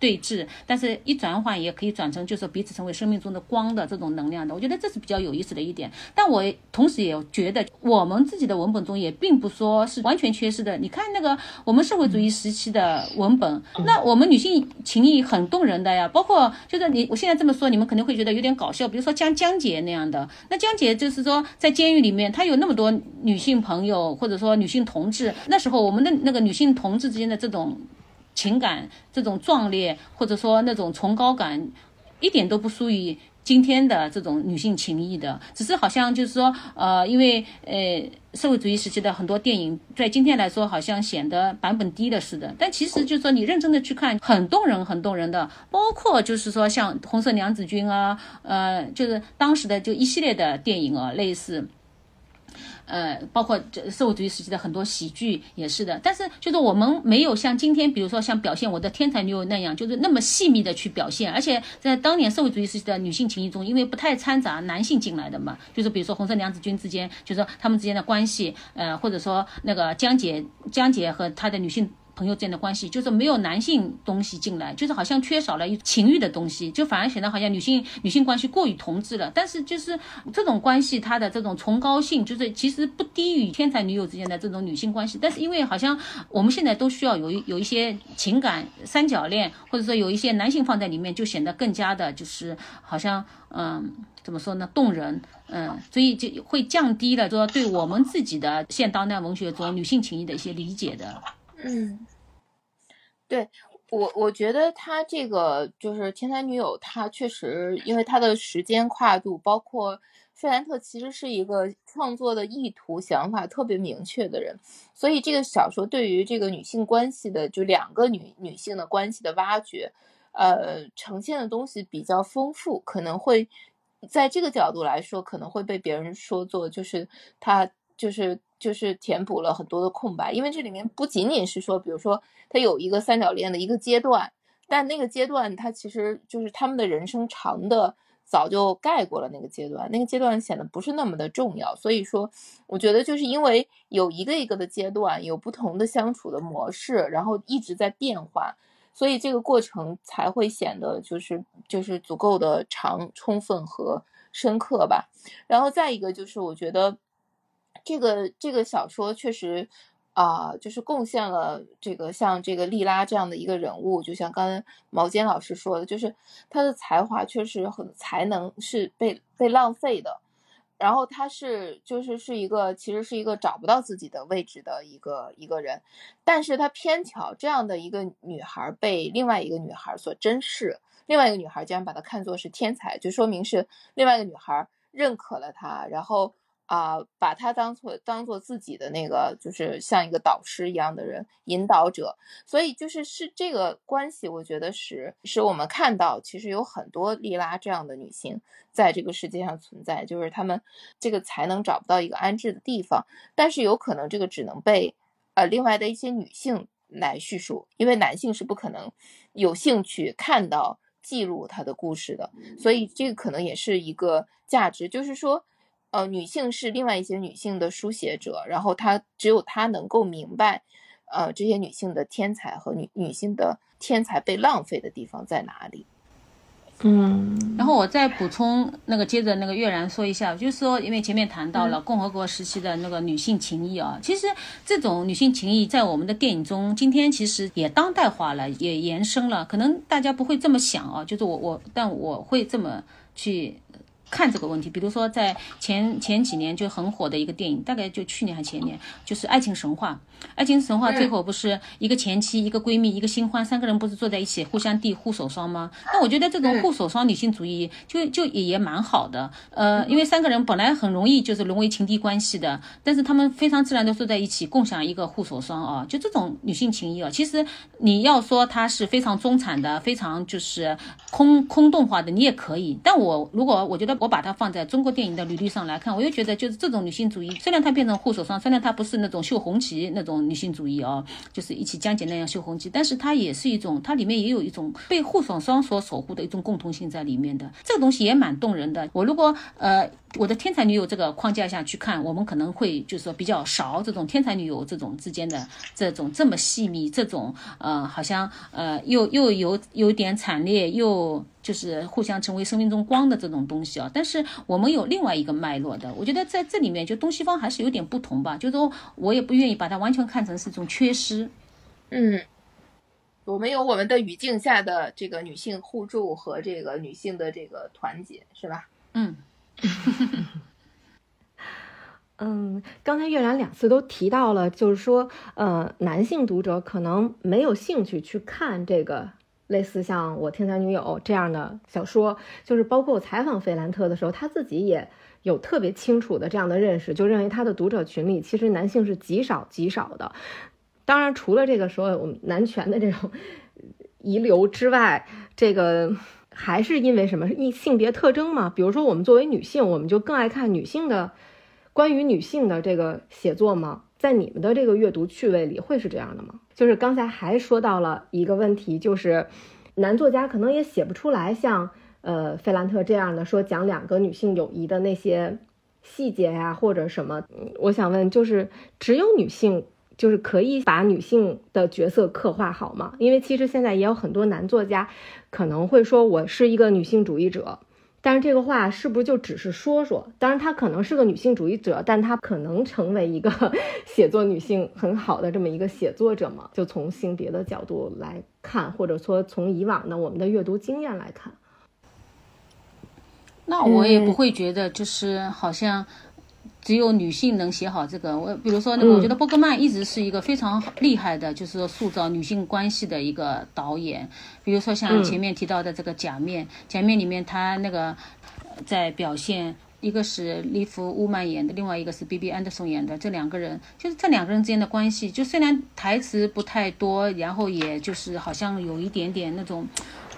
对峙，但是一转换也可以转成就是彼此成为生命中的光的这种能量的。我觉得这是比较有意思的一点。但我同时也觉得我们自己的文本中也并不说是完全缺失的。你看那个我们社会主义时期的文本，那我们女性情谊很动人的呀，包括就是你我现在这么说，你们肯定会觉得有点搞笑。比如说江江姐那样的，那江姐就是说在监狱里面，她有那么多女性朋友或者说女性同志，那时候我们的那个女性同志之间的这种。情感这种壮烈，或者说那种崇高感，一点都不输于今天的这种女性情谊的。只是好像就是说，呃，因为呃社会主义时期的很多电影，在今天来说好像显得版本低了似的。但其实就是说，你认真的去看，很动人，很动人的。包括就是说，像《红色娘子军》啊，呃，就是当时的就一系列的电影啊，类似。呃，包括这社会主义时期的很多喜剧也是的，但是就是我们没有像今天，比如说像表现我的天才女友那样，就是那么细密的去表现，而且在当年社会主义时期的女性情谊中，因为不太掺杂男性进来的嘛，就是比如说红色娘子军之间，就是说他们之间的关系，呃，或者说那个江姐，江姐和她的女性。朋友之间的关系就是没有男性东西进来，就是好像缺少了一情欲的东西，就反而显得好像女性女性关系过于同质了。但是就是这种关系，它的这种崇高性，就是其实不低于天才女友之间的这种女性关系。但是因为好像我们现在都需要有一有一些情感三角恋，或者说有一些男性放在里面，就显得更加的，就是好像嗯，怎么说呢，动人，嗯，所以就会降低了说对我们自己的现当代文学中女性情谊的一些理解的。嗯，对我，我觉得他这个就是《天才女友》，他确实因为他的时间跨度，包括费兰特其实是一个创作的意图、想法特别明确的人，所以这个小说对于这个女性关系的，就两个女女性的关系的挖掘，呃，呈现的东西比较丰富，可能会在这个角度来说，可能会被别人说作就是他就是。就是填补了很多的空白，因为这里面不仅仅是说，比如说他有一个三角恋的一个阶段，但那个阶段他其实就是他们的人生长的早就盖过了那个阶段，那个阶段显得不是那么的重要。所以说，我觉得就是因为有一个一个的阶段，有不同的相处的模式，然后一直在变化，所以这个过程才会显得就是就是足够的长、充分和深刻吧。然后再一个就是我觉得。这个这个小说确实，啊，就是贡献了这个像这个莉拉这样的一个人物，就像刚才毛尖老师说的，就是他的才华确实很才能是被被浪费的，然后他是就是是一个其实是一个找不到自己的位置的一个一个人，但是他偏巧这样的一个女孩被另外一个女孩所珍视，另外一个女孩竟然把她看作是天才，就说明是另外一个女孩认可了他，然后。啊，把他当做当做自己的那个，就是像一个导师一样的人，引导者。所以就是是这个关系，我觉得使使我们看到，其实有很多莉拉这样的女性在这个世界上存在，就是她们这个才能找不到一个安置的地方，但是有可能这个只能被呃另外的一些女性来叙述，因为男性是不可能有兴趣看到记录他的故事的，所以这个可能也是一个价值，就是说。呃，女性是另外一些女性的书写者，然后她只有她能够明白，呃，这些女性的天才和女女性的天才被浪费的地方在哪里。嗯，然后我再补充那个，接着那个月然说一下，就是说，因为前面谈到了共和国时期的那个女性情谊啊，其实这种女性情谊在我们的电影中，今天其实也当代化了，也延伸了。可能大家不会这么想啊，就是我我，但我会这么去。看这个问题。比如说在前前几年就很火的一个电影，大概就去年还前年，就是《爱情神话》。《爱情神话》最后不是一个前妻、一个闺蜜、一个新欢，三个人不是坐在一起互相递护手霜吗？那我觉得这种护手霜女性主义就就也也蛮好的。呃，因为三个人本来很容易就是沦为情敌关系的，但是他们非常自然的坐在一起，共享一个护手霜啊，就这种女性情谊啊。其实你要说它是非常中产的，非常就是空空洞化的，你也可以。但我如果我觉得我把它放在中国电影的履历上来看，我又觉得就是这种女性主义，虽然它变成护手霜，虽然它不是那种绣红旗那。种女性主义哦，就是一起江姐那样绣红旗，但是它也是一种，它里面也有一种被护手霜所守护的一种共同性在里面的，这个东西也蛮动人的。我如果呃我的天才女友这个框架下去看，我们可能会就是说比较少这种天才女友这种之间的这种这么细密，这种呃好像呃又又有有点惨烈又。就是互相成为生命中光的这种东西啊，但是我们有另外一个脉络的，我觉得在这里面就东西方还是有点不同吧，就是说我也不愿意把它完全看成是一种缺失。嗯，我们有我们的语境下的这个女性互助和这个女性的这个团结，是吧？嗯，嗯，刚才月然两次都提到了，就是说，呃，男性读者可能没有兴趣去看这个。类似像我天才女友这样的小说，就是包括采访费兰特的时候，他自己也有特别清楚的这样的认识，就认为他的读者群里其实男性是极少极少的。当然，除了这个所有男权的这种遗留之外，这个还是因为什么？一性别特征嘛。比如说，我们作为女性，我们就更爱看女性的关于女性的这个写作吗？在你们的这个阅读趣味里，会是这样的吗？就是刚才还说到了一个问题，就是男作家可能也写不出来像呃费兰特这样的说讲两个女性友谊的那些细节呀，或者什么。我想问，就是只有女性就是可以把女性的角色刻画好吗？因为其实现在也有很多男作家可能会说，我是一个女性主义者。但是这个话是不是就只是说说？当然，她可能是个女性主义者，但她可能成为一个 写作女性很好的这么一个写作者嘛？就从性别的角度来看，或者说从以往的我们的阅读经验来看，那我也不会觉得就是好像。只有女性能写好这个。我比如说，我觉得伯格曼一直是一个非常厉害的，就是说塑造女性关系的一个导演。比如说像前面提到的这个《假面》，《假面》里面他那个在表现，一个是利弗乌曼演的，另外一个是 B B 安德松演的，这两个人就是这两个人之间的关系，就虽然台词不太多，然后也就是好像有一点点那种，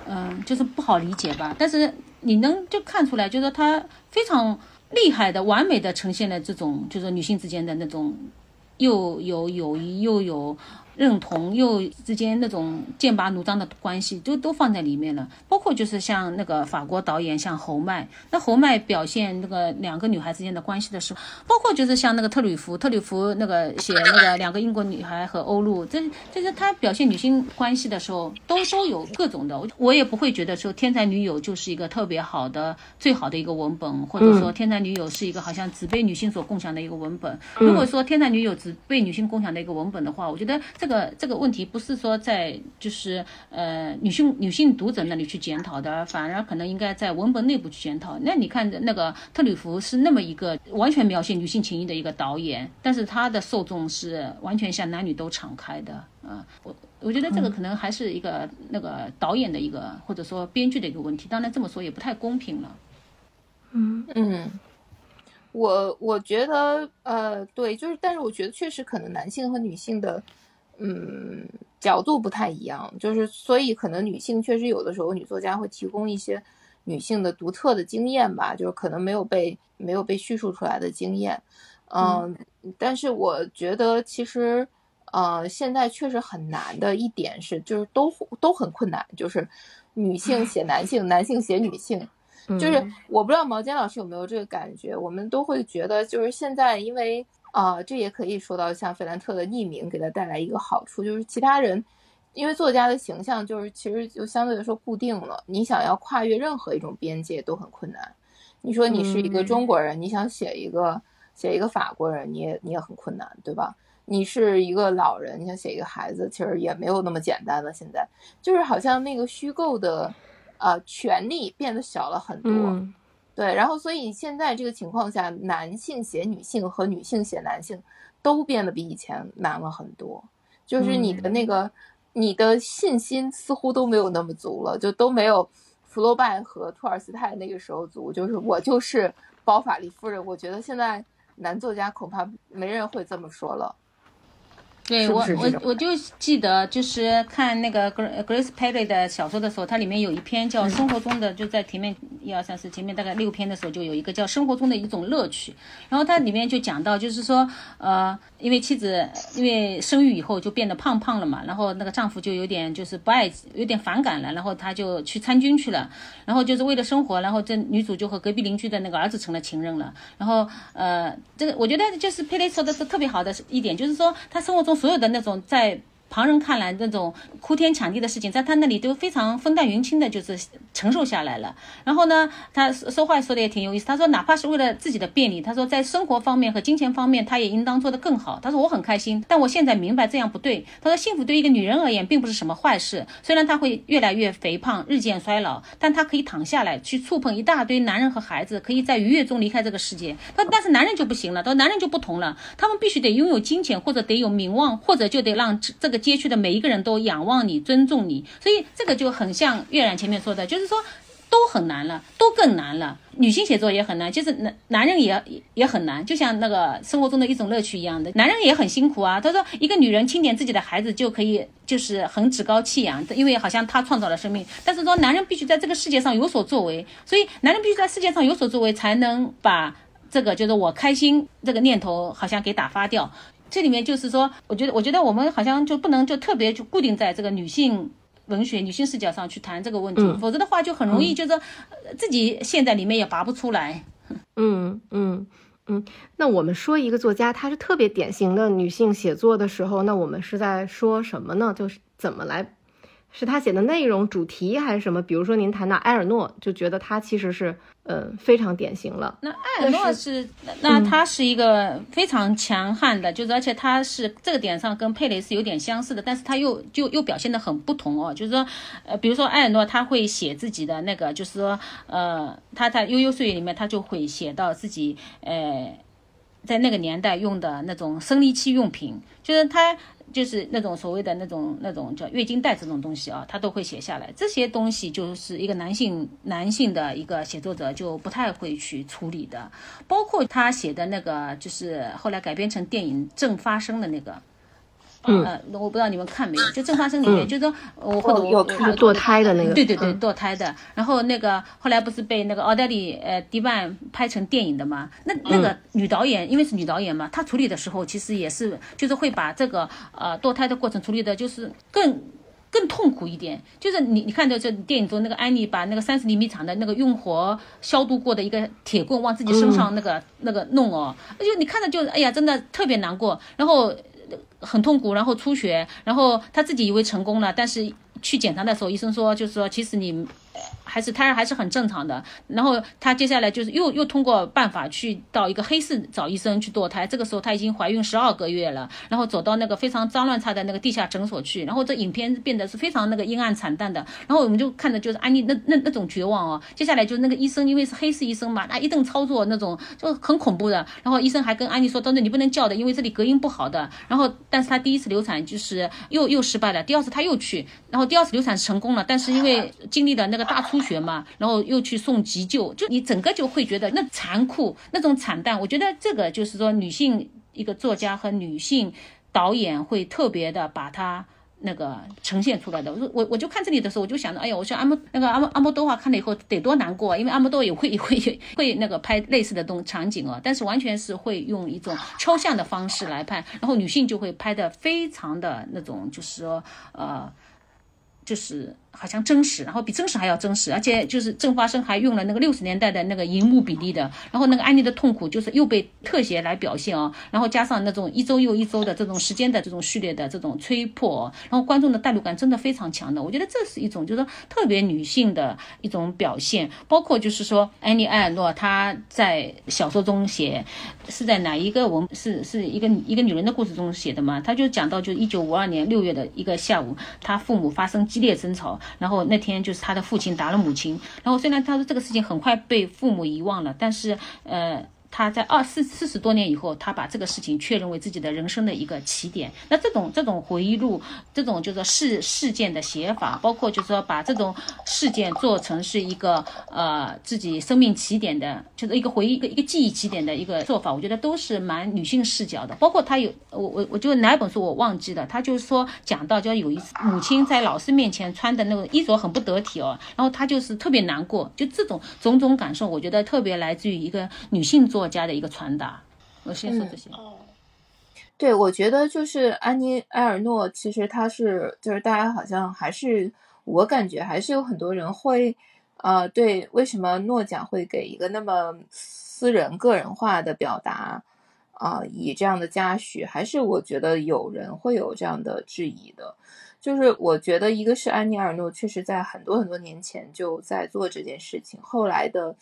嗯，就是不好理解吧。但是你能就看出来，就是他非常。厉害的、完美的呈现了这种，就是女性之间的那种，又有友谊，又有。认同又之间那种剑拔弩张的关系，都都放在里面了。包括就是像那个法国导演像侯麦，那侯麦表现那个两个女孩之间的关系的时候，包括就是像那个特吕弗，特吕弗那个写那个两个英国女孩和欧陆，这就是他表现女性关系的时候，都都有各种的。我我也不会觉得说《天才女友》就是一个特别好的、最好的一个文本，或者说《天才女友》是一个好像只被女性所共享的一个文本。如果说《天才女友》只被女性共享的一个文本的话，我觉得这。个这个问题不是说在就是呃女性女性读者那里去检讨的，反而可能应该在文本内部去检讨。那你看那个特吕弗是那么一个完全描写女性情谊的一个导演，但是他的受众是完全向男女都敞开的啊。我我觉得这个可能还是一个那个导演的一个或者说编剧的一个问题。当然这么说也不太公平了。嗯嗯。我我觉得，呃，对，就是，但是我觉得确实可能男性和女性的，嗯，角度不太一样，就是所以可能女性确实有的时候女作家会提供一些女性的独特的经验吧，就是可能没有被没有被叙述出来的经验，嗯，但是我觉得其实，呃，现在确实很难的一点是，就是都都很困难，就是女性写男性，男性写女性。就是我不知道毛尖老师有没有这个感觉，我们都会觉得，就是现在，因为啊，这也可以说到像费兰特的匿名给他带来一个好处，就是其他人，因为作家的形象就是其实就相对来说固定了，你想要跨越任何一种边界都很困难。你说你是一个中国人，你想写一个写一个法国人，你也你也很困难，对吧？你是一个老人，你想写一个孩子，其实也没有那么简单了。现在就是好像那个虚构的。呃，权利变得小了很多，对，然后所以现在这个情况下，男性写女性和女性写男性都变得比以前难了很多，就是你的那个你的信心似乎都没有那么足了，就都没有福楼拜和托尔斯泰那个时候足，就是我就是包法利夫人，我觉得现在男作家恐怕没人会这么说了。对我我我就记得就是看那个 Grace Perry 的小说的时候，它里面有一篇叫《生活中的》，就在前面一二三四前面大概六篇的时候，就有一个叫《生活中的一种乐趣》。然后它里面就讲到，就是说，呃，因为妻子因为生育以后就变得胖胖了嘛，然后那个丈夫就有点就是不爱，有点反感了，然后他就去参军去了。然后就是为了生活，然后这女主就和隔壁邻居的那个儿子成了情人了。然后呃，这个我觉得就是佩雷说的是特别好的一点，就是说他生活中。所有的那种在。旁人看来那种哭天抢地的事情，在他那里都非常风淡云轻的，就是承受下来了。然后呢，他说话说的也挺有意思。他说，哪怕是为了自己的便利，他说在生活方面和金钱方面，他也应当做得更好。他说我很开心，但我现在明白这样不对。他说，幸福对一个女人而言并不是什么坏事。虽然她会越来越肥胖，日渐衰老，但她可以躺下来去触碰一大堆男人和孩子，可以在愉悦中离开这个世界。他但是男人就不行了，他说男人就不同了，他们必须得拥有金钱，或者得有名望，或者就得让这个。街区的每一个人都仰望你、尊重你，所以这个就很像月亮前面说的，就是说都很难了，都更难了。女性写作也很难，就是男男人也也很难，就像那个生活中的一种乐趣一样的，男人也很辛苦啊。他说，一个女人亲点自己的孩子就可以，就是很趾高气扬，因为好像他创造了生命。但是说，男人必须在这个世界上有所作为，所以男人必须在世界上有所作为，才能把这个就是我开心这个念头好像给打发掉。这里面就是说，我觉得，我觉得我们好像就不能就特别就固定在这个女性文学、女性视角上去谈这个问题，否则的话就很容易就是自己陷在里面也拔不出来。嗯嗯嗯。那我们说一个作家，她是特别典型的女性写作的时候，那我们是在说什么呢？就是怎么来？是他写的内容、主题还是什么？比如说您谈到埃尔诺，就觉得他其实是，嗯，非常典型了。那埃尔诺是，那他是一个非常强悍的，就是而且他是这个点上跟佩雷是有点相似的，但是他又就又表现的很不同哦。就是说，呃，比如说埃尔诺他会写自己的那个，就是说，呃，他在《悠悠岁月》里面他就会写到自己，呃，在那个年代用的那种生理期用品，就是他。就是那种所谓的那种那种叫月经带这种东西啊，他都会写下来。这些东西就是一个男性男性的一个写作者就不太会去处理的，包括他写的那个就是后来改编成电影正发生的那个。嗯，我不知道你们看没有，就正发生里面，就是说，我或者有看堕胎的那个，对对对，堕胎的。然后那个后来不是被那个奥黛丽呃迪万拍成电影的嘛？那那个女导演，因为是女导演嘛，她处理的时候其实也是，就是会把这个呃堕胎的过程处理的，就是更更痛苦一点。就是你你看到这电影中那个安妮把那个三十厘米长的那个用火消毒过的一个铁棍往自己身上那个那个弄哦，就你看着就哎呀，真的特别难过。然后。很痛苦，然后出血，然后他自己以为成功了，但是去检查的时候，医生说就是说，其实你。还是胎儿还是很正常的，然后她接下来就是又又通过办法去到一个黑市找医生去堕胎，这个时候她已经怀孕十二个月了，然后走到那个非常脏乱差的那个地下诊所去，然后这影片变得是非常那个阴暗惨淡的，然后我们就看的就是安妮那那那种绝望哦，接下来就是那个医生因为是黑市医生嘛，那一顿操作那种就很恐怖的，然后医生还跟安妮说，等等你不能叫的，因为这里隔音不好的，然后但是她第一次流产就是又又失败了，第二次她又去，然后第二次流产成功了，但是因为经历的那个大出血嘛。然后又去送急救，就你整个就会觉得那残酷，那种惨淡。我觉得这个就是说，女性一个作家和女性导演会特别的把它那个呈现出来的。我我我就看这里的时候，我就想着，哎呀，我说阿莫那个阿莫阿莫多话看了以后得多难过，啊因为阿莫多也会也会会那个拍类似的东场景哦，但是完全是会用一种抽象的方式来拍，然后女性就会拍的非常的那种，就是说呃，就是。好像真实，然后比真实还要真实，而且就是正发生还用了那个六十年代的那个银幕比例的，然后那个安妮的痛苦就是又被特写来表现哦，然后加上那种一周又一周的这种时间的这种序列的这种催迫，然后观众的代入感真的非常强的，我觉得这是一种就是说特别女性的一种表现，包括就是说安妮埃尔诺她在小说中写是在哪一个文是是一个一个女人的故事中写的嘛，她就讲到就一九五二年六月的一个下午，她父母发生激烈争吵。然后那天就是他的父亲打了母亲，然后虽然他说这个事情很快被父母遗忘了，但是呃。他在二四四十多年以后，他把这个事情确认为自己的人生的一个起点。那这种这种回忆录，这种就是事事件的写法，包括就是说把这种事件做成是一个呃自己生命起点的，就是一个回忆一个一个记忆起点的一个做法，我觉得都是蛮女性视角的。包括他有我我我就哪本书我忘记了，他就是说讲到就有一次母亲在老师面前穿的那个衣着很不得体哦，然后他就是特别难过，就这种种种感受，我觉得特别来自于一个女性作。作家的一个传达，我先说这些。对，我觉得就是安妮埃尔诺，其实他是就是大家好像还是我感觉还是有很多人会呃对为什么诺奖会给一个那么私人个人化的表达啊以这样的嘉许，还是我觉得有人会有这样的质疑的。就是我觉得一个是安妮尔诺确实在很多很多年前就在做这件事情，后来的。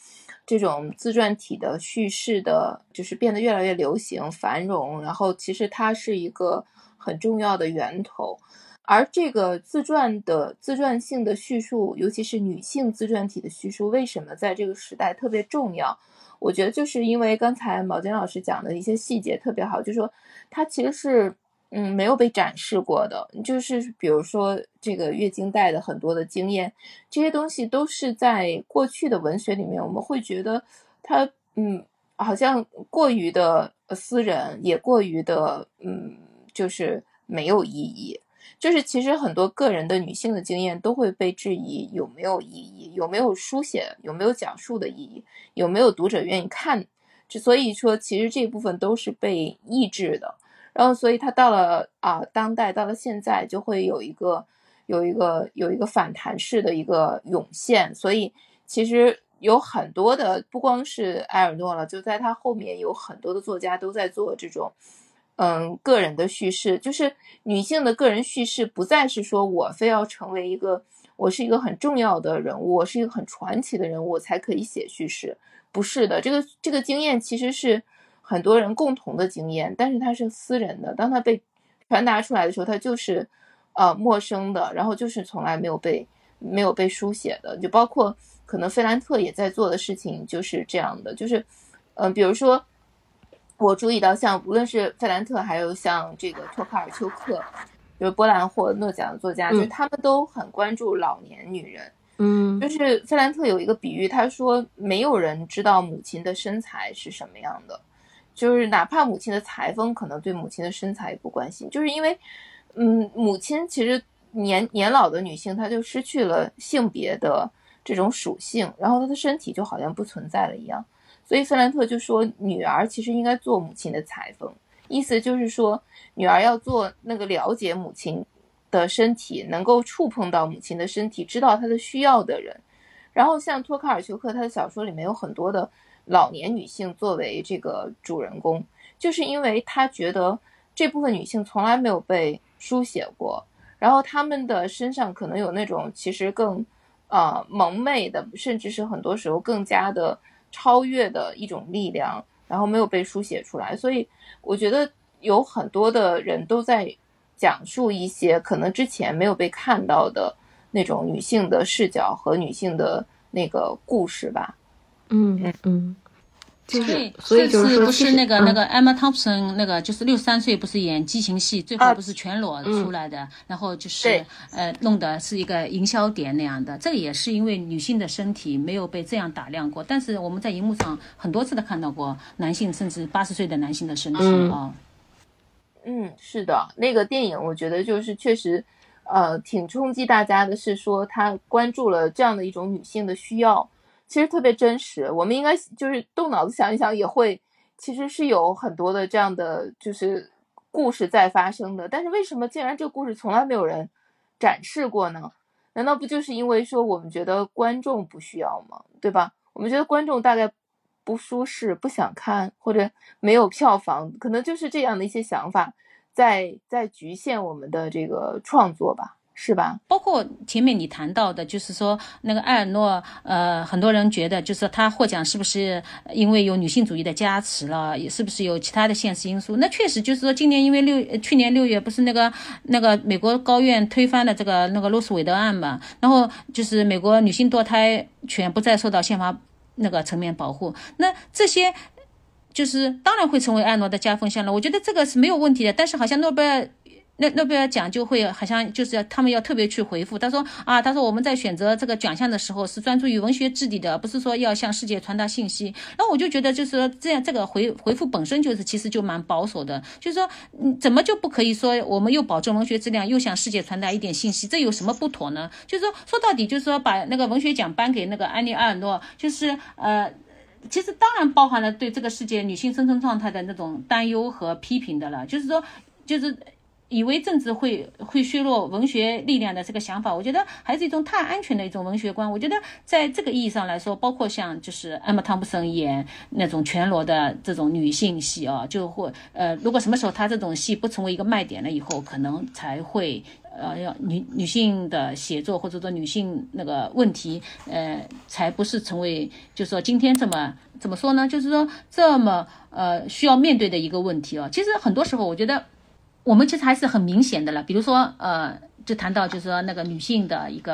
这种自传体的叙事的，就是变得越来越流行、繁荣。然后，其实它是一个很重要的源头。而这个自传的自传性的叙述，尤其是女性自传体的叙述，为什么在这个时代特别重要？我觉得就是因为刚才毛尖老师讲的一些细节特别好，就是说它其实是。嗯，没有被展示过的，就是比如说这个月经带的很多的经验，这些东西都是在过去的文学里面，我们会觉得它，嗯，好像过于的私人，也过于的，嗯，就是没有意义。就是其实很多个人的女性的经验都会被质疑有没有意义，有没有书写，有没有讲述的意义，有没有读者愿意看。之所以说，其实这部分都是被抑制的。然后，所以他到了啊，当代到了现在，就会有一个有一个有一个反弹式的一个涌现。所以其实有很多的，不光是埃尔诺了，就在他后面有很多的作家都在做这种，嗯，个人的叙事，就是女性的个人叙事，不再是说我非要成为一个，我是一个很重要的人物，我是一个很传奇的人物，我才可以写叙事。不是的，这个这个经验其实是。很多人共同的经验，但是它是私人的。当它被传达出来的时候，它就是呃陌生的，然后就是从来没有被没有被书写的。就包括可能费兰特也在做的事情就是这样的，就是嗯，比如说我注意到，像无论是费兰特，还有像这个托卡尔丘克，就是波兰获诺奖的作家，就是他们都很关注老年女人。嗯，就是费兰特有一个比喻，他说没有人知道母亲的身材是什么样的。就是哪怕母亲的裁缝可能对母亲的身材也不关心，就是因为，嗯，母亲其实年年老的女性，她就失去了性别的这种属性，然后她的身体就好像不存在了一样。所以费兰特就说，女儿其实应该做母亲的裁缝，意思就是说，女儿要做那个了解母亲的身体，能够触碰到母亲的身体，知道她的需要的人。然后像托卡尔丘克，他的小说里面有很多的。老年女性作为这个主人公，就是因为他觉得这部分女性从来没有被书写过，然后她们的身上可能有那种其实更，呃蒙昧的，甚至是很多时候更加的超越的一种力量，然后没有被书写出来。所以我觉得有很多的人都在讲述一些可能之前没有被看到的那种女性的视角和女性的那个故事吧。嗯嗯，所以所以就是不是那个那个 Emma Thompson 那个就是六三岁不是演激情戏，最后不是全裸出来的，然后就是呃弄的是一个营销点那样的。这个也是因为女性的身体没有被这样打量过，但是我们在荧幕上很多次的看到过男性甚至八十岁的男性的身体啊。嗯，是的，那个电影我觉得就是确实，呃，挺冲击大家的，是说他关注了这样的一种女性的需要。其实特别真实，我们应该就是动脑子想一想，也会其实是有很多的这样的就是故事在发生的。但是为什么竟然这个故事从来没有人展示过呢？难道不就是因为说我们觉得观众不需要吗？对吧？我们觉得观众大概不舒适，不想看，或者没有票房，可能就是这样的一些想法在在局限我们的这个创作吧。是吧？包括前面你谈到的，就是说那个埃尔诺，呃，很多人觉得就是他获奖是不是因为有女性主义的加持了，也是不是有其他的现实因素？那确实就是说，今年因为六去年六月不是那个那个美国高院推翻了这个那个罗斯韦德案嘛，然后就是美国女性堕胎权不再受到宪法那个层面保护，那这些就是当然会成为埃尔诺的加分项了。我觉得这个是没有问题的，但是好像诺贝尔。那诺贝尔奖就会好像就是要他们要特别去回复，他说啊，他说我们在选择这个奖项的时候是专注于文学质地的，不是说要向世界传达信息。那我就觉得就是说这样这个回回复本身就是其实就蛮保守的，就是说你怎么就不可以说我们又保证文学质量，又向世界传达一点信息，这有什么不妥呢？就是说说到底就是说把那个文学奖颁给那个安妮埃尔诺，就是呃，其实当然包含了对这个世界女性生存状态的那种担忧和批评的了，就是说就是。以为政治会会削弱文学力量的这个想法，我觉得还是一种太安全的一种文学观。我觉得在这个意义上来说，包括像就是艾玛汤普森演那种全裸的这种女性戏啊，就会呃，如果什么时候她这种戏不成为一个卖点了以后，可能才会呃，要女女性的写作或者说女性那个问题，呃，才不是成为就是说今天这么怎么说呢？就是说这么呃需要面对的一个问题啊。其实很多时候我觉得。我们其实还是很明显的了，比如说，呃，就谈到就是说那个女性的一个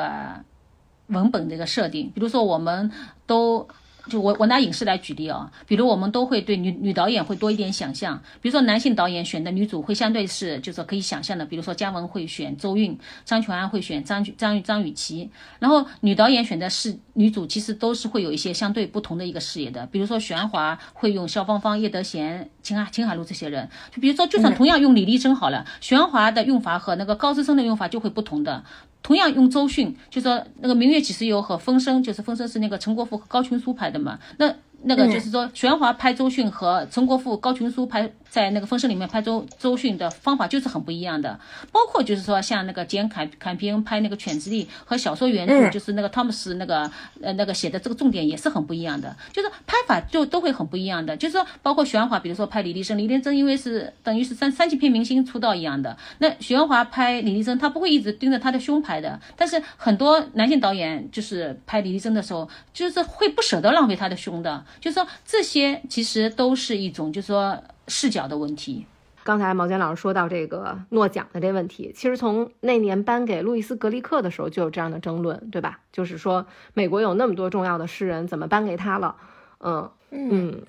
文本的一个设定，比如说我们都。就我我拿影视来举例啊，比如我们都会对女女导演会多一点想象，比如说男性导演选的女主会相对是就是可以想象的，比如说姜文会选周韵，张全安会选张张张雨绮，然后女导演选的是女主其实都是会有一些相对不同的一个视野的，比如说许鞍华会用肖芳芳、叶德娴、秦海秦海璐这些人，就比如说就算同样用李丽珍好了，许鞍华的用法和那个高志森的用法就会不同的。同样用周迅，就说那个《明月几时有》和《风声》，就是《风声》是那个陈国富和高群书拍的嘛，那。那个就是说，玄华拍周迅和陈国富、高群书拍在那个《风声》里面拍周周迅的方法就是很不一样的。包括就是说，像那个简凯凯平拍那个《犬之力》和小说原著，就是那个汤姆斯那个呃那个写的这个重点也是很不一样的，就是拍法就都会很不一样的。就是说，包括玄华，比如说拍李丽珍，李丽珍因为是等于是三三级片明星出道一样的，那玄华拍李丽珍，他不会一直盯着她的胸拍的。但是很多男性导演就是拍李丽珍的时候，就是会不舍得浪费她的胸的。就是说，这些其实都是一种，就是说视角的问题。刚才毛尖老师说到这个诺奖的这问题，其实从那年颁给路易斯·格利克的时候就有这样的争论，对吧？就是说，美国有那么多重要的诗人，怎么颁给他了？嗯嗯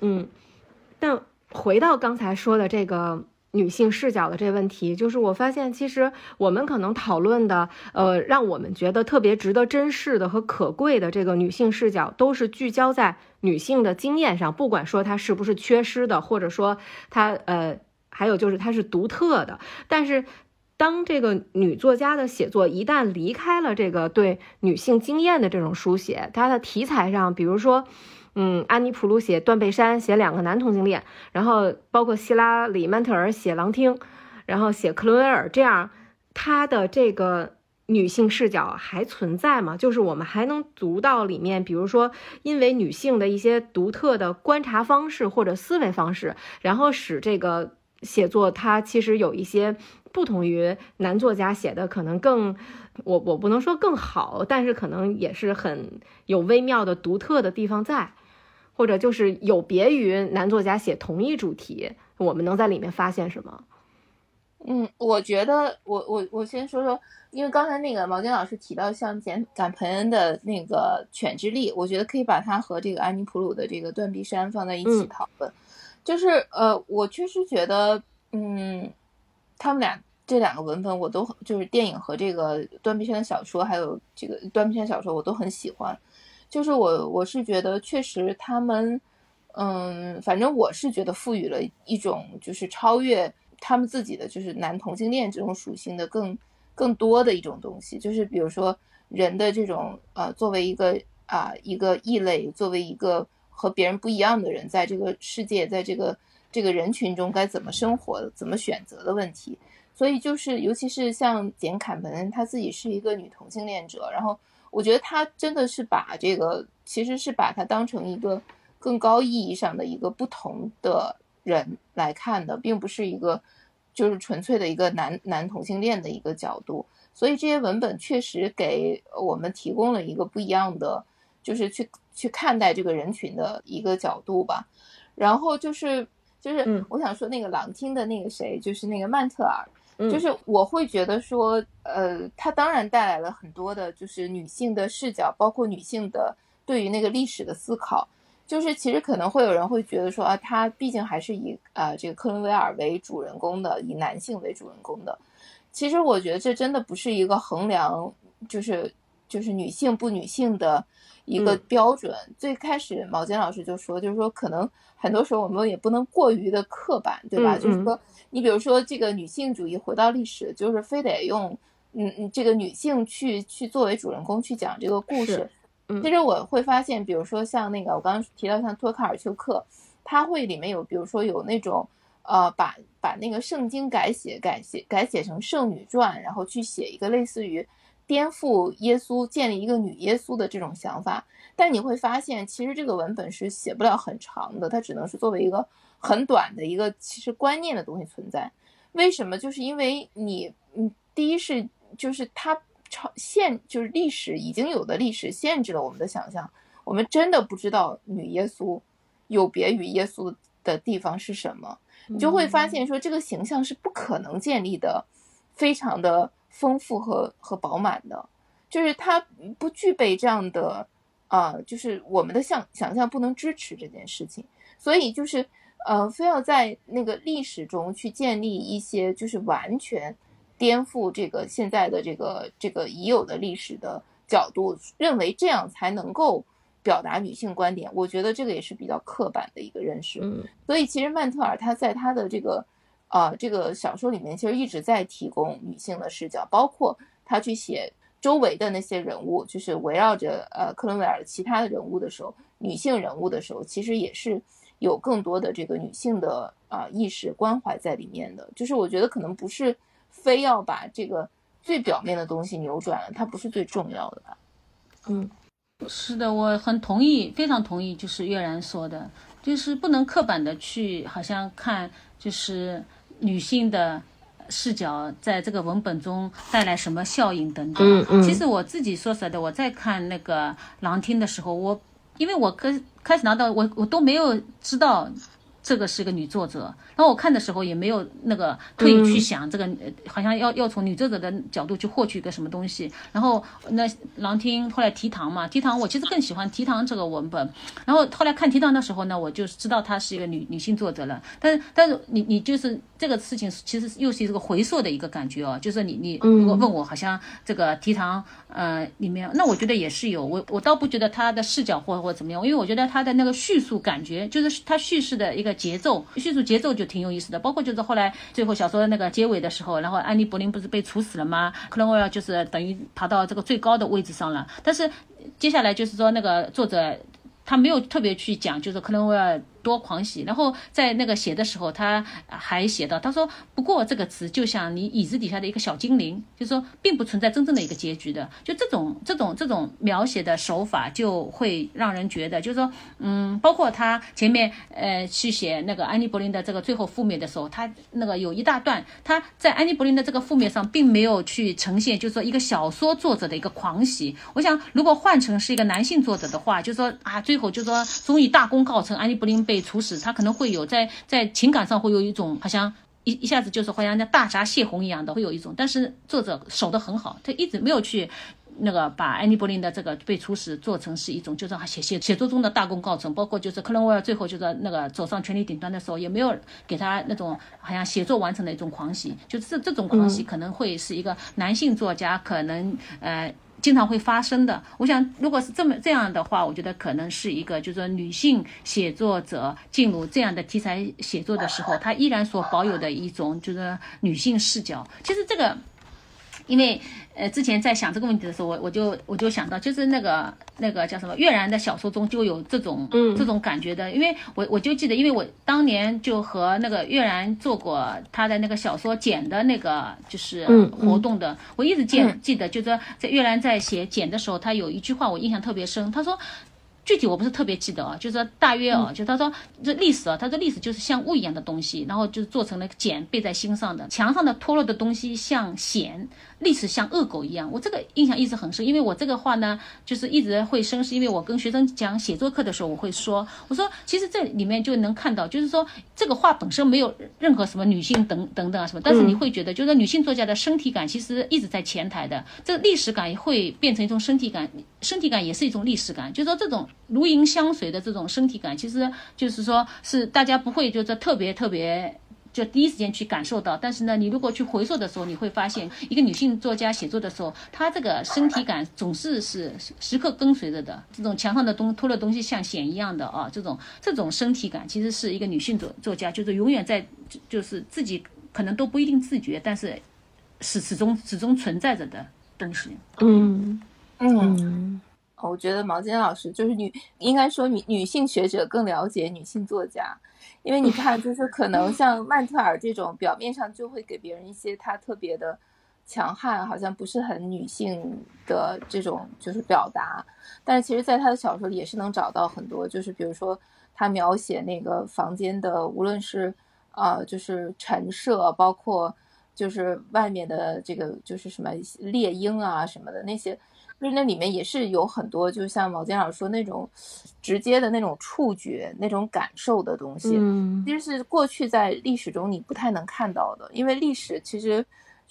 嗯。但回到刚才说的这个。女性视角的这个问题，就是我发现，其实我们可能讨论的，呃，让我们觉得特别值得珍视的和可贵的这个女性视角，都是聚焦在女性的经验上，不管说她是不是缺失的，或者说她，呃，还有就是她是独特的。但是，当这个女作家的写作一旦离开了这个对女性经验的这种书写，她的题材上，比如说。嗯，安妮普鲁写断背山，写两个男同性恋，然后包括希拉里曼特尔写狼听，然后写克伦威尔，这样他的这个女性视角还存在吗？就是我们还能读到里面，比如说因为女性的一些独特的观察方式或者思维方式，然后使这个写作它其实有一些不同于男作家写的，可能更我我不能说更好，但是可能也是很有微妙的独特的地方在。或者就是有别于男作家写同一主题，我们能在里面发现什么？嗯，我觉得我我我先说说，因为刚才那个毛尖老师提到像简简培恩的那个《犬之力》，我觉得可以把它和这个安妮普鲁的这个《断臂山》放在一起讨论。就是呃，我确实觉得，嗯，他们俩这两个文本我都就是电影和这个断臂山的小说，还有这个断臂山小说，我都很喜欢。就是我，我是觉得确实他们，嗯，反正我是觉得赋予了一种就是超越他们自己的就是男同性恋这种属性的更更多的一种东西。就是比如说人的这种呃，作为一个啊一个异类，作为一个和别人不一样的人，在这个世界，在这个这个人群中该怎么生活、怎么选择的问题。所以就是，尤其是像简·坎本恩，他自己是一个女同性恋者，然后。我觉得他真的是把这个，其实是把它当成一个更高意义上的一个不同的人来看的，并不是一个就是纯粹的一个男男同性恋的一个角度。所以这些文本确实给我们提供了一个不一样的，就是去去看待这个人群的一个角度吧。然后就是就是我想说那个朗听的那个谁，就是那个曼特尔，就是我会觉得说，呃，他当然带来了很多的，就是女性的视角，包括女性的对于那个历史的思考。就是其实可能会有人会觉得说啊，他毕竟还是以啊这个克伦威尔为主人公的，以男性为主人公的。其实我觉得这真的不是一个衡量，就是就是女性不女性的一个标准。最开始毛尖老师就说，就是说可能很多时候我们也不能过于的刻板，对吧？就是说你比如说这个女性主义回到历史，就是非得用嗯嗯这个女性去去作为主人公去讲这个故事。其实我会发现，比如说像那个我刚刚提到像托卡尔丘克，他会里面有，比如说有那种，呃，把把那个圣经改写改写改写成圣女传，然后去写一个类似于颠覆耶稣、建立一个女耶稣的这种想法。但你会发现，其实这个文本是写不了很长的，它只能是作为一个很短的一个其实观念的东西存在。为什么？就是因为你，嗯，第一是就是它。超限就是历史已经有的历史限制了我们的想象，我们真的不知道女耶稣有别于耶稣的地方是什么，你就会发现说这个形象是不可能建立的，非常的丰富和和饱满的，就是它不具备这样的啊，就是我们的想想象不能支持这件事情，所以就是呃，非要在那个历史中去建立一些就是完全。颠覆这个现在的这个这个已有的历史的角度，认为这样才能够表达女性观点。我觉得这个也是比较刻板的一个认识。嗯，所以其实曼特尔他在他的这个啊这个小说里面，其实一直在提供女性的视角，包括他去写周围的那些人物，就是围绕着呃克伦威尔其他的人物的时候，女性人物的时候，其实也是有更多的这个女性的啊意识关怀在里面的。就是我觉得可能不是。非要把这个最表面的东西扭转了，它不是最重要的。嗯，是的，我很同意，非常同意，就是月然说的，就是不能刻板的去好像看，就是女性的视角在这个文本中带来什么效应等等。嗯嗯。其实我自己说实在的，我在看那个《狼听》的时候，我因为我跟开始拿到我我都没有知道。这个是个女作者，然后我看的时候也没有那个特意去想这个，好像要要从女作者的角度去获取一个什么东西。然后那郎听后来提堂嘛，提堂我其实更喜欢提堂这个文本。然后后来看提堂的时候呢，我就知道她是一个女女性作者了。但是但是你你就是这个事情其实又是一个回溯的一个感觉哦，就是你你如果问我，好像这个提堂呃里面，那我觉得也是有我我倒不觉得他的视角或或怎么样，因为我觉得他的那个叙述感觉就是他叙事的一个。节奏叙述节奏就挺有意思的，包括就是后来最后小说的那个结尾的时候，然后安妮·柏林不是被处死了吗？克伦威尔就是等于爬到这个最高的位置上了，但是接下来就是说那个作者他没有特别去讲，就是克伦威尔。多狂喜，然后在那个写的时候，他还写到，他说：“不过这个词就像你椅子底下的一个小精灵，就是说，并不存在真正的一个结局的。就这种这种这种描写的手法，就会让人觉得，就是说，嗯，包括他前面呃去写那个安妮·柏林的这个最后覆灭的时候，他那个有一大段，他在安妮·柏林的这个覆灭上，并没有去呈现，就是说一个小说作者的一个狂喜。我想，如果换成是一个男性作者的话，就是说啊，最后就说，终于大功告成，安妮·柏林被。”被处死，他可能会有在在情感上会有一种好像一一下子就是好像那大闸泄洪一样的，会有一种。但是作者守得很好，他一直没有去那个把安妮·柏林的这个被处死做成是一种，就是写写写作中的大功告成。包括就是克伦威尔最后就是那个走上权力顶端的时候，也没有给他那种好像写作完成的一种狂喜。就是这这种狂喜可能会是一个男性作家可能呃。经常会发生的。我想，如果是这么这样的话，我觉得可能是一个，就是说女性写作者进入这样的题材写作的时候，她依然所保有的一种就是女性视角。其实这个，因为。呃，之前在想这个问题的时候，我我就我就想到，就是那个那个叫什么，月然的小说中就有这种这种感觉的，因为我我就记得，因为我当年就和那个月然做过他的那个小说简的那个就是活动的，我一直记记得，就是说在月然在写简的时候，他有一句话我印象特别深，他说。具体我不是特别记得啊，就是说大约啊，就他说这历史啊，他说历史就是像雾一样的东西，然后就做成了茧背在心上的，墙上的脱落的东西像蚬，历史像恶狗一样。我这个印象一直很深，因为我这个话呢，就是一直会深，是因为我跟学生讲写作课的时候，我会说，我说其实这里面就能看到，就是说这个话本身没有任何什么女性等等等啊什么，但是你会觉得，就是女性作家的身体感其实一直在前台的，这历史感会变成一种身体感，身体感也是一种历史感，就是说这种如影相随的这种身体感，其实就是说是大家不会就是特别特别。就第一时间去感受到，但是呢，你如果去回溯的时候，你会发现，一个女性作家写作的时候，她这个身体感总是是时刻跟随着的。这种墙上的东脱了东西像茧一样的啊，这种这种身体感其实是一个女性作作家，就是永远在，就是自己可能都不一定自觉，但是始始终始终存在着的东西。嗯嗯，我觉得毛尖老师就是女，应该说女女性学者更了解女性作家。因为你看，就是可能像曼特尔这种，表面上就会给别人一些他特别的强悍，好像不是很女性的这种就是表达，但是其实在他的小说里也是能找到很多，就是比如说他描写那个房间的，无论是呃就是陈设，包括就是外面的这个就是什么猎鹰啊什么的那些。就是那里面也是有很多，就像毛尖老师说那种直接的那种触觉、那种感受的东西，嗯，其实是过去在历史中你不太能看到的，因为历史其实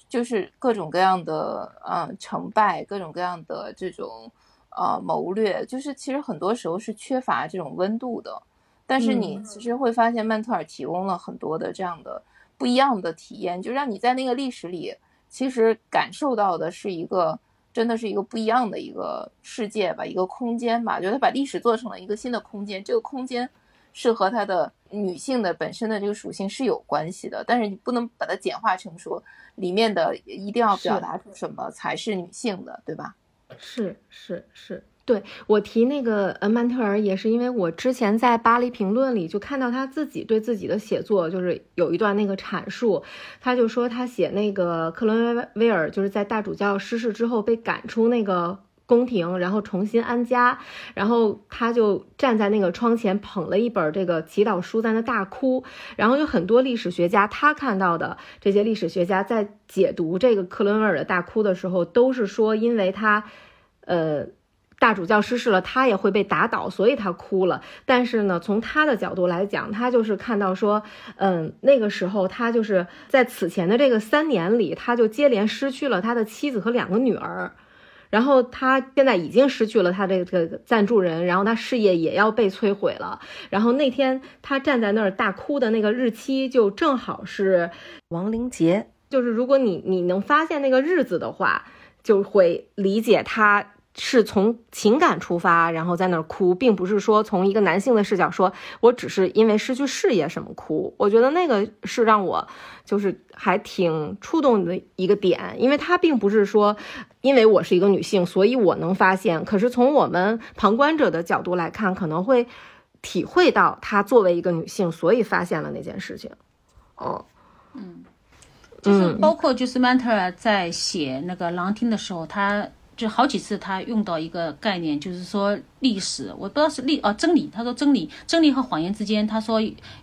就是各种各样的嗯成败，各种各样的这种呃谋略，就是其实很多时候是缺乏这种温度的。但是你其实会发现，曼特尔提供了很多的这样的不一样的体验，就让你在那个历史里其实感受到的是一个。真的是一个不一样的一个世界吧，一个空间吧。觉得把历史做成了一个新的空间，这个空间是和它的女性的本身的这个属性是有关系的。但是你不能把它简化成说里面的一定要表达出什么才是女性的，对吧？是是是。对我提那个呃曼特尔也是因为我之前在巴黎评论里就看到他自己对自己的写作就是有一段那个阐述，他就说他写那个克伦威尔就是在大主教失世之后被赶出那个宫廷，然后重新安家，然后他就站在那个窗前捧了一本这个祈祷书在那大哭，然后有很多历史学家他看到的这些历史学家在解读这个克伦威尔的大哭的时候都是说因为他，呃。大主教失势了，他也会被打倒，所以他哭了。但是呢，从他的角度来讲，他就是看到说，嗯，那个时候他就是在此前的这个三年里，他就接连失去了他的妻子和两个女儿，然后他现在已经失去了他这个赞助人，然后他事业也要被摧毁了。然后那天他站在那儿大哭的那个日期，就正好是亡灵节。就是如果你你能发现那个日子的话，就会理解他。是从情感出发，然后在那儿哭，并不是说从一个男性的视角说，我只是因为失去事业什么哭。我觉得那个是让我就是还挺触动的一个点，因为他并不是说，因为我是一个女性，所以我能发现。可是从我们旁观者的角度来看，可能会体会到他作为一个女性，所以发现了那件事情。哦，嗯，就是包括就是曼特尔在写那个《狼厅》的时候，他。就好几次，他用到一个概念，就是说历史，我不知道是历啊真理。他说真理，真理和谎言之间，他说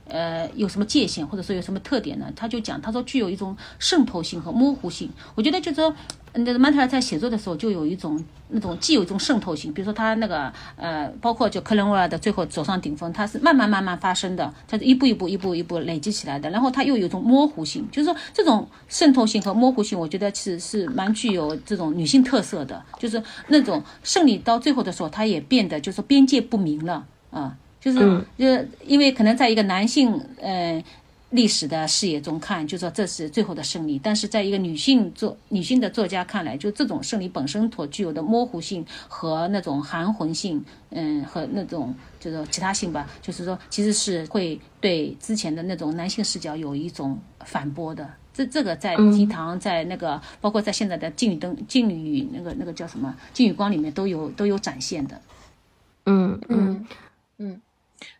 呃有什么界限，或者说有什么特点呢？他就讲，他说具有一种渗透性和模糊性。我觉得就是说。那曼特尔在写作的时候就有一种那种既有一种渗透性，比如说他那个呃，包括就克伦威尔的最后走上顶峰，他是慢慢慢慢发生的，他是一步一步一步一步累积起来的。然后他又有一种模糊性，就是说这种渗透性和模糊性，我觉得是是蛮具有这种女性特色的，就是那种胜利到最后的时候，他也变得就是边界不明了啊，就是就因为可能在一个男性呃。历史的视野中看，就说这是最后的胜利。但是，在一个女性作女性的作家看来，就这种胜利本身所具有的模糊性和那种含混性，嗯，和那种就是其他性吧，就是说，其实是会对之前的那种男性视角有一种反驳的。这这个在提堂，在那个包括在现在的《禁语灯》《禁语》那个那个叫什么《禁语光》里面都有都有展现的。嗯嗯嗯，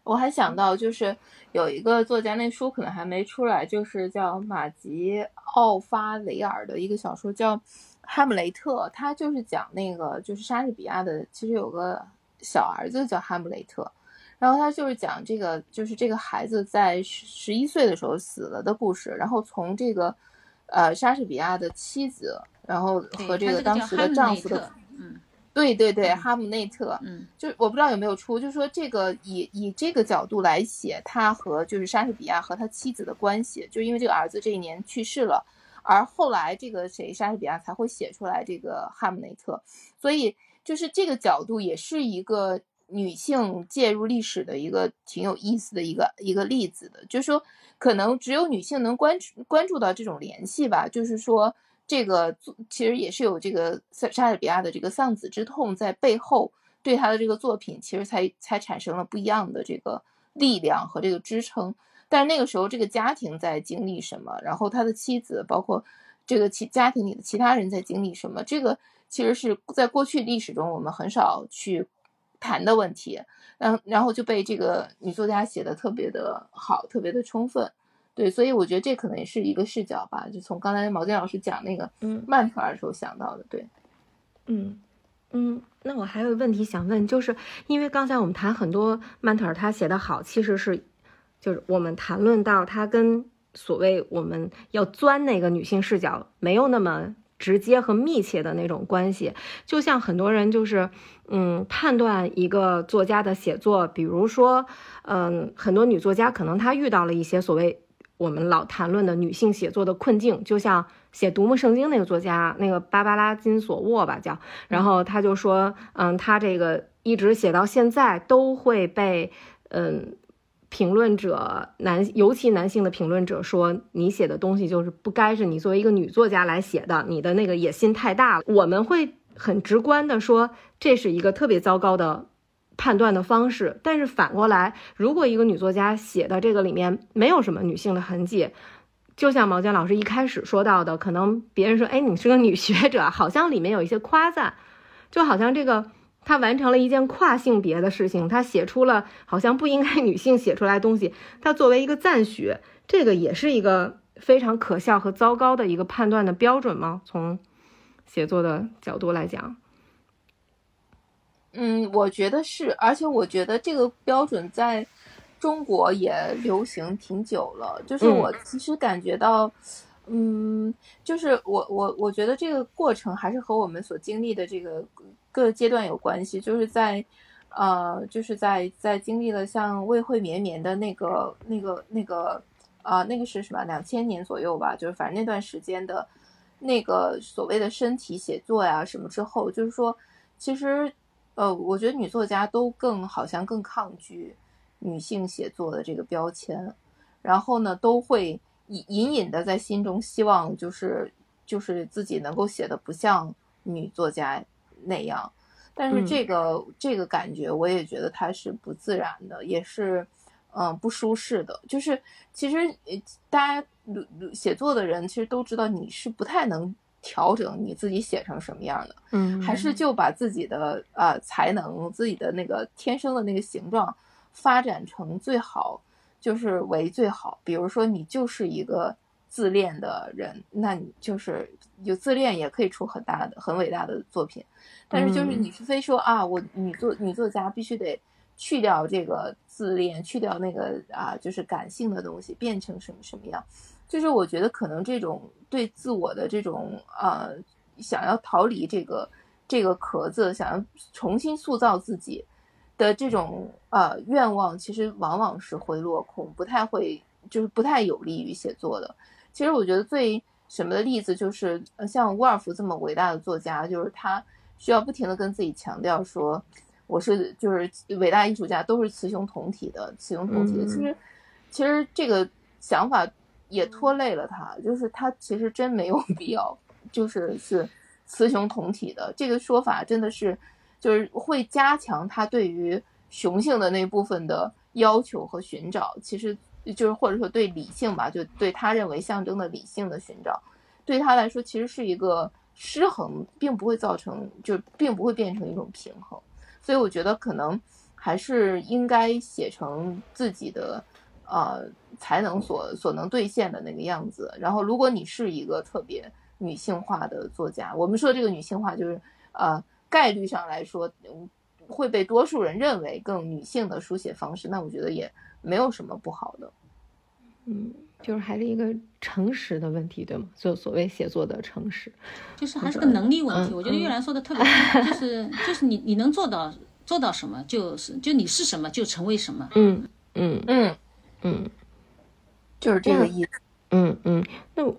我还想到就是。有一个作家，那书可能还没出来，就是叫马吉奥发雷尔的一个小说，叫《哈姆雷特》。他就是讲那个，就是莎士比亚的。其实有个小儿子叫哈姆雷特，然后他就是讲这个就是这个孩子在十十一岁的时候死了的故事，然后从这个呃莎士比亚的妻子，然后和这个当时的丈夫的。对对对，哈姆内特，嗯，就我不知道有没有出，就是说这个以以这个角度来写他和就是莎士比亚和他妻子的关系，就因为这个儿子这一年去世了，而后来这个谁莎士比亚才会写出来这个哈姆内特，所以就是这个角度也是一个女性介入历史的一个挺有意思的一个一个例子的，就是说可能只有女性能关注关注到这种联系吧，就是说。这个其实也是有这个莎莎士比亚的这个丧子之痛在背后，对他的这个作品其实才才产生了不一样的这个力量和这个支撑。但是那个时候这个家庭在经历什么，然后他的妻子，包括这个其家庭里的其他人在经历什么，这个其实是在过去历史中我们很少去谈的问题。然然后就被这个女作家写的特别的好，特别的充分。对，所以我觉得这可能也是一个视角吧，就从刚才毛尖老师讲那个嗯曼特尔时候想到的。对，嗯嗯，那我还有问题想问，就是因为刚才我们谈很多曼特尔他写的好，其实是就是我们谈论到他跟所谓我们要钻那个女性视角没有那么直接和密切的那种关系，就像很多人就是嗯判断一个作家的写作，比如说嗯很多女作家可能她遇到了一些所谓。我们老谈论的女性写作的困境，就像写《独木圣经》那个作家，那个芭芭拉金索沃吧叫，然后他就说，嗯，他这个一直写到现在都会被，嗯，评论者男，尤其男性的评论者说，你写的东西就是不该是你作为一个女作家来写的，你的那个野心太大了。我们会很直观的说，这是一个特别糟糕的。判断的方式，但是反过来，如果一个女作家写的这个里面没有什么女性的痕迹，就像毛尖老师一开始说到的，可能别人说，哎，你是个女学者，好像里面有一些夸赞，就好像这个她完成了一件跨性别的事情，她写出了好像不应该女性写出来的东西，她作为一个赞许，这个也是一个非常可笑和糟糕的一个判断的标准吗？从写作的角度来讲。嗯，我觉得是，而且我觉得这个标准在中国也流行挺久了。就是我其实感觉到，嗯，就是我我我觉得这个过程还是和我们所经历的这个各阶段有关系。就是在，呃，就是在在经历了像魏惠绵绵的那个那个那个啊，那个是什么？两千年左右吧，就是反正那段时间的，那个所谓的身体写作呀什么之后，就是说其实。呃，我觉得女作家都更好像更抗拒女性写作的这个标签，然后呢，都会隐隐隐的在心中希望，就是就是自己能够写的不像女作家那样。但是这个这个感觉，我也觉得它是不自然的，也是嗯不舒适的。就是其实大家写作的人其实都知道，你是不太能。调整你自己写成什么样的，嗯，还是就把自己的呃才能、自己的那个天生的那个形状发展成最好，就是为最好。比如说你就是一个自恋的人，那你就是有自恋也可以出很大的、很伟大的作品。但是就是你是非说啊，我女作女作家必须得去掉这个自恋，去掉那个啊，就是感性的东西，变成什么什么样。就是我觉得可能这种对自我的这种呃想要逃离这个这个壳子，想要重新塑造自己的这种呃愿望，其实往往是会落空，不太会就是不太有利于写作的。其实我觉得最什么的例子就是像沃尔夫这么伟大的作家，就是他需要不停的跟自己强调说我是就是伟大艺术家都是雌雄同体的，雌雄同体的。其实其实这个想法。也拖累了他，就是他其实真没有必要，就是是雌雄同体的。这个说法，真的是就是会加强他对于雄性的那部分的要求和寻找，其实就是或者说对理性吧，就对他认为象征的理性的寻找，对他来说其实是一个失衡，并不会造成，就并不会变成一种平衡，所以我觉得可能还是应该写成自己的。呃，才能所所能兑现的那个样子。然后，如果你是一个特别女性化的作家，我们说这个女性化就是，呃，概率上来说，会被多数人认为更女性的书写方式，那我觉得也没有什么不好的。嗯，就是还是一个诚实的问题，对吗？就所谓写作的诚实，就是还是个能力问题。嗯我觉得玉兰说的特别对，就是就是你你能做到做到什么，就是就你是什么就成为什么。嗯嗯嗯，嗯就是这个意思。嗯嗯。那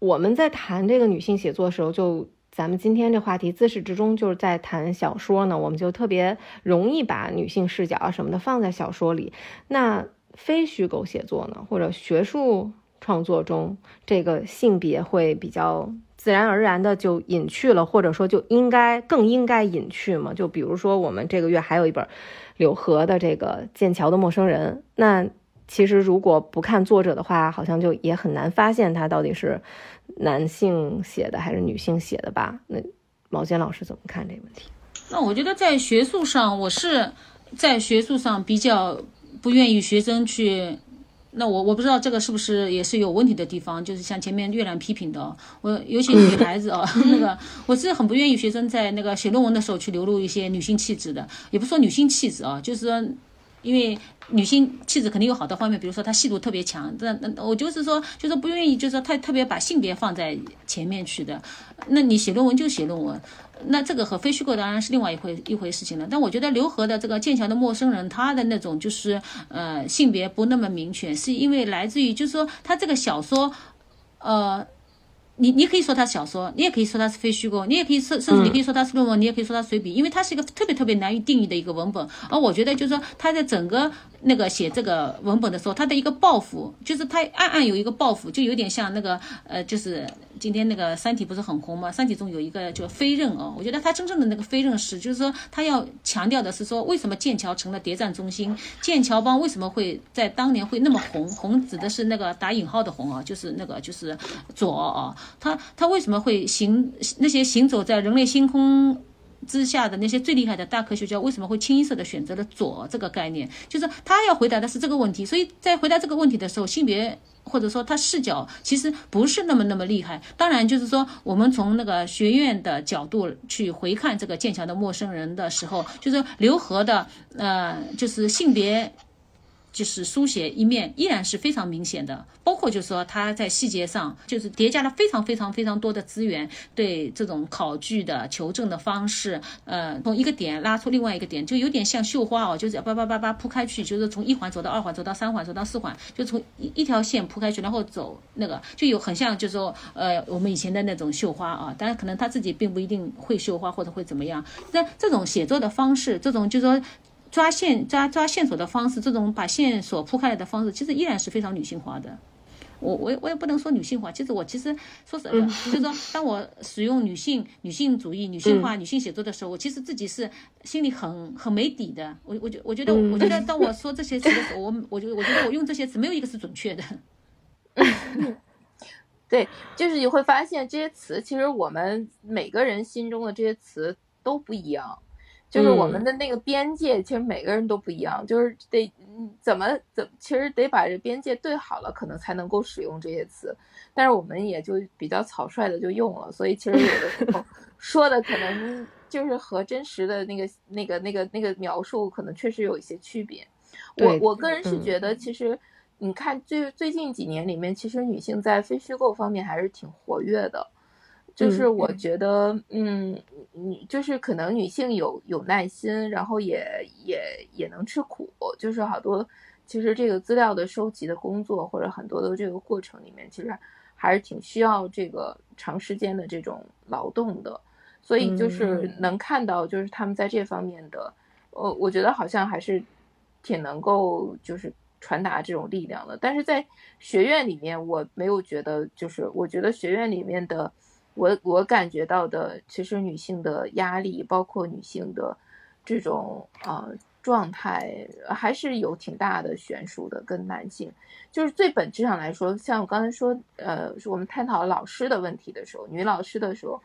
我们在谈这个女性写作的时候，就咱们今天这话题自始至终就是在谈小说呢，我们就特别容易把女性视角啊什么的放在小说里。那非虚构写作呢，或者学术创作中，这个性别会比较自然而然的就隐去了，或者说就应该更应该隐去嘛？就比如说我们这个月还有一本柳河的这个《剑桥的陌生人》，那其实如果不看作者的话，好像就也很难发现他到底是男性写的还是女性写的吧？那毛尖老师怎么看这个问题？那我觉得在学术上，我是在学术上比较不愿意学生去。那我我不知道这个是不是也是有问题的地方，就是像前面月亮批评的哦，我尤其女孩子哦，那个我是很不愿意学生在那个写论文的时候去流露一些女性气质的，也不说女性气质啊，就是说因为女性气质肯定有好多方面，比如说她戏路特别强，那那我就是说，就是不愿意，就是说太特别把性别放在前面去的。那你写论文就写论文，那这个和非虚构当然是另外一回一回事情了。但我觉得刘和的这个《剑桥的陌生人》，他的那种就是呃性别不那么明确，是因为来自于就是说他这个小说，呃。你你可以说它小说，你也可以说它是非虚构，你也可以甚甚至你可以说它是论文，你也可以说它随笔，因为它是一个特别特别难以定义的一个文本。而我觉得就是说它在整个那个写这个文本的时候，他的一个抱负，就是他暗暗有一个抱负，就有点像那个呃，就是今天那个《三体》不是很红吗？《三体》中有一个叫飞刃哦，我觉得他真正的那个飞刃是，就是说他要强调的是说，为什么剑桥成了谍战中心？剑桥帮为什么会在当年会那么红？红指的是那个打引号的红啊，就是那个就是左啊。他他为什么会行那些行走在人类星空之下的那些最厉害的大科学家，为什么会清一色的选择了左这个概念？就是他要回答的是这个问题。所以在回答这个问题的时候，性别或者说他视角其实不是那么那么厉害。当然，就是说我们从那个学院的角度去回看这个剑桥的陌生人的时候，就是刘和的呃，就是性别。就是书写一面依然是非常明显的，包括就是说他在细节上就是叠加了非常非常非常多的资源，对这种考据的求证的方式，呃，从一个点拉出另外一个点，就有点像绣花哦，就是叭叭叭叭铺开去，就是从一环走到二环，走到三环，走到四环，就从一一条线铺开去，然后走那个就有很像就是说呃我们以前的那种绣花啊，当然可能他自己并不一定会绣花或者会怎么样，那这种写作的方式，这种就是说。抓线抓抓线索的方式，这种把线索铺开来的方式，其实依然是非常女性化的。我我我也不能说女性化，其实我其实说实在的，就是说，当我使用女性女性主义、女性化、女性写作的时候，我其实自己是心里很很没底的。我我觉我觉得我觉得当我说这些词的时候，我我觉得我觉得我用这些词没有一个是准确的。对，就是你会发现这些词，其实我们每个人心中的这些词都不一样。就是我们的那个边界，其实每个人都不一样，就是得怎么怎，其实得把这边界对好了，可能才能够使用这些词。但是我们也就比较草率的就用了，所以其实有的时候 说的可能就是和真实的那个那个那个那个描述可能确实有一些区别。我我个人是觉得，其实你看最最近几年里面，其实女性在非虚构方面还是挺活跃的。就是我觉得，嗯，女就是可能女性有有耐心，然后也也也能吃苦，就是好多其实这个资料的收集的工作或者很多的这个过程里面，其实还是挺需要这个长时间的这种劳动的，所以就是能看到就是他们在这方面的，呃，我觉得好像还是挺能够就是传达这种力量的，但是在学院里面，我没有觉得，就是我觉得学院里面的。我我感觉到的，其实女性的压力，包括女性的这种呃状态，还是有挺大的悬殊的。跟男性，就是最本质上来说，像我刚才说，呃，我们探讨老师的问题的时候，女老师的时候，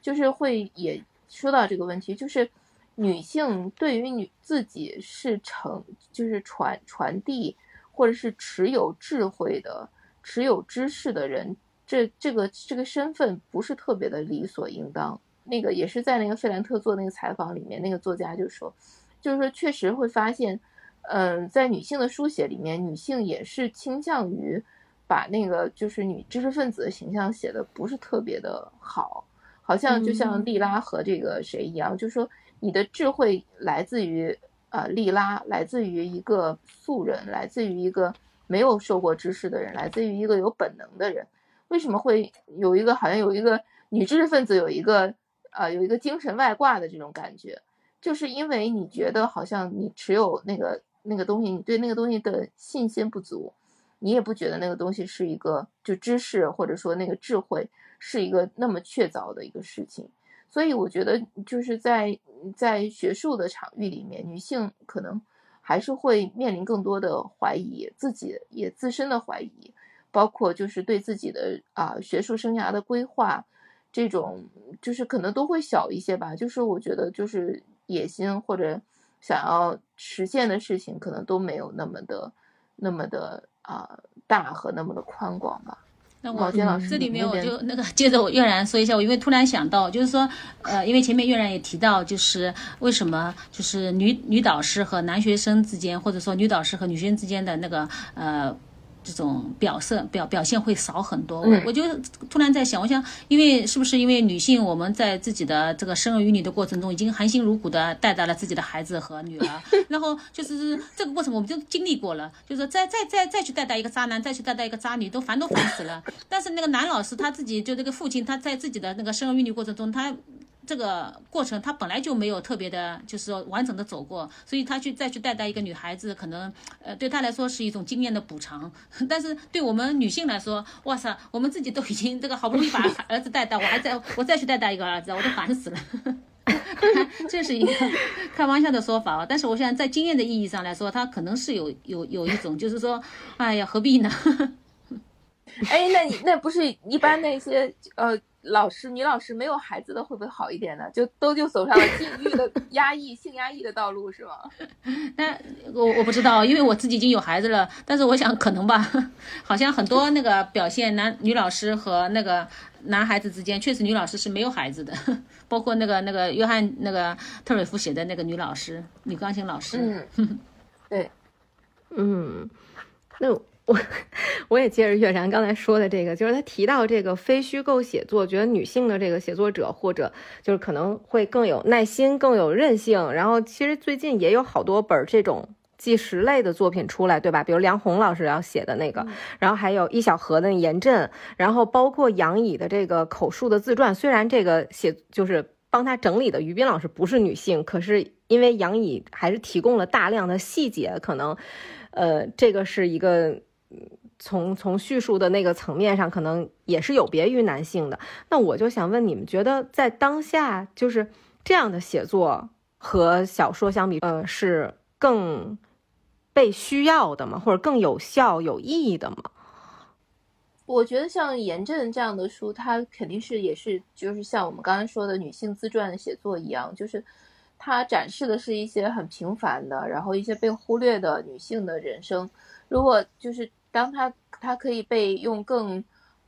就是会也说到这个问题，就是女性对于女自己是成，就是传传递或者是持有智慧的、持有知识的人。这这个这个身份不是特别的理所应当，那个也是在那个费兰特做那个采访里面，那个作家就说，就是说确实会发现，嗯，在女性的书写里面，女性也是倾向于把那个就是女知识分子的形象写的不是特别的好，好像就像莉拉和这个谁一样，就是说你的智慧来自于啊莉拉，来自于一个素人，来自于一个没有受过知识的人，来自于一个有本能的人。为什么会有一个好像有一个女知识分子有一个呃有一个精神外挂的这种感觉？就是因为你觉得好像你持有那个那个东西，你对那个东西的信心不足，你也不觉得那个东西是一个就知识或者说那个智慧是一个那么确凿的一个事情。所以我觉得就是在在学术的场域里面，女性可能还是会面临更多的怀疑，自己也自身的怀疑。包括就是对自己的啊学术生涯的规划，这种就是可能都会小一些吧。就是我觉得就是野心或者想要实现的事情，可能都没有那么的那么的啊大和那么的宽广吧。那我老师这里面我就那个接着我月然说一下，我因为突然想到，就是说呃，因为前面月然也提到，就是为什么就是女女导师和男学生之间，或者说女导师和女学生之间的那个呃。这种表色表表现会少很多，我我就突然在想，我想，因为是不是因为女性我们在自己的这个生儿育女的过程中，已经含辛茹苦的带大了自己的孩子和女儿，然后就是这个过程我们就经历过了，就是再再再再去带带一个渣男，再去带带一个渣女，都烦都烦死了。但是那个男老师他自己就这个父亲，他在自己的那个生儿育女过程中，他。这个过程他本来就没有特别的，就是说完整的走过，所以他去再去带带一个女孩子，可能呃对他来说是一种经验的补偿。但是对我们女性来说，哇塞，我们自己都已经这个好不容易把儿子带大，我还在我再去带大一个儿子，我都烦死了。这是一个开玩笑的说法啊，但是我想在经验的意义上来说，他可能是有有有一种，就是说，哎呀，何必呢？哎，那你那不是一般那些呃。老师，女老师没有孩子的会不会好一点呢？就都就走上了禁欲的 压抑、性压抑的道路是吗？但我我不知道，因为我自己已经有孩子了。但是我想可能吧，好像很多那个表现男女老师和那个男孩子之间，确实女老师是没有孩子的，包括那个那个约翰那个特瑞夫写的那个女老师，女钢琴老师。嗯，对，嗯，那。我我也接着月然刚才说的这个，就是他提到这个非虚构写作，觉得女性的这个写作者或者就是可能会更有耐心、更有韧性。然后其实最近也有好多本这种纪实类的作品出来，对吧？比如梁红老师要写的那个，然后还有一小河的严震，然后包括杨乙的这个口述的自传。虽然这个写就是帮他整理的于斌老师不是女性，可是因为杨乙还是提供了大量的细节，可能呃这个是一个。从从叙述的那个层面上，可能也是有别于男性的。那我就想问你们，觉得在当下，就是这样的写作和小说相比，呃，是更被需要的吗？或者更有效、有意义的吗？我觉得像严正这样的书，它肯定是也是就是像我们刚才说的女性自传的写作一样，就是它展示的是一些很平凡的，然后一些被忽略的女性的人生。如果就是当他他可以被用更，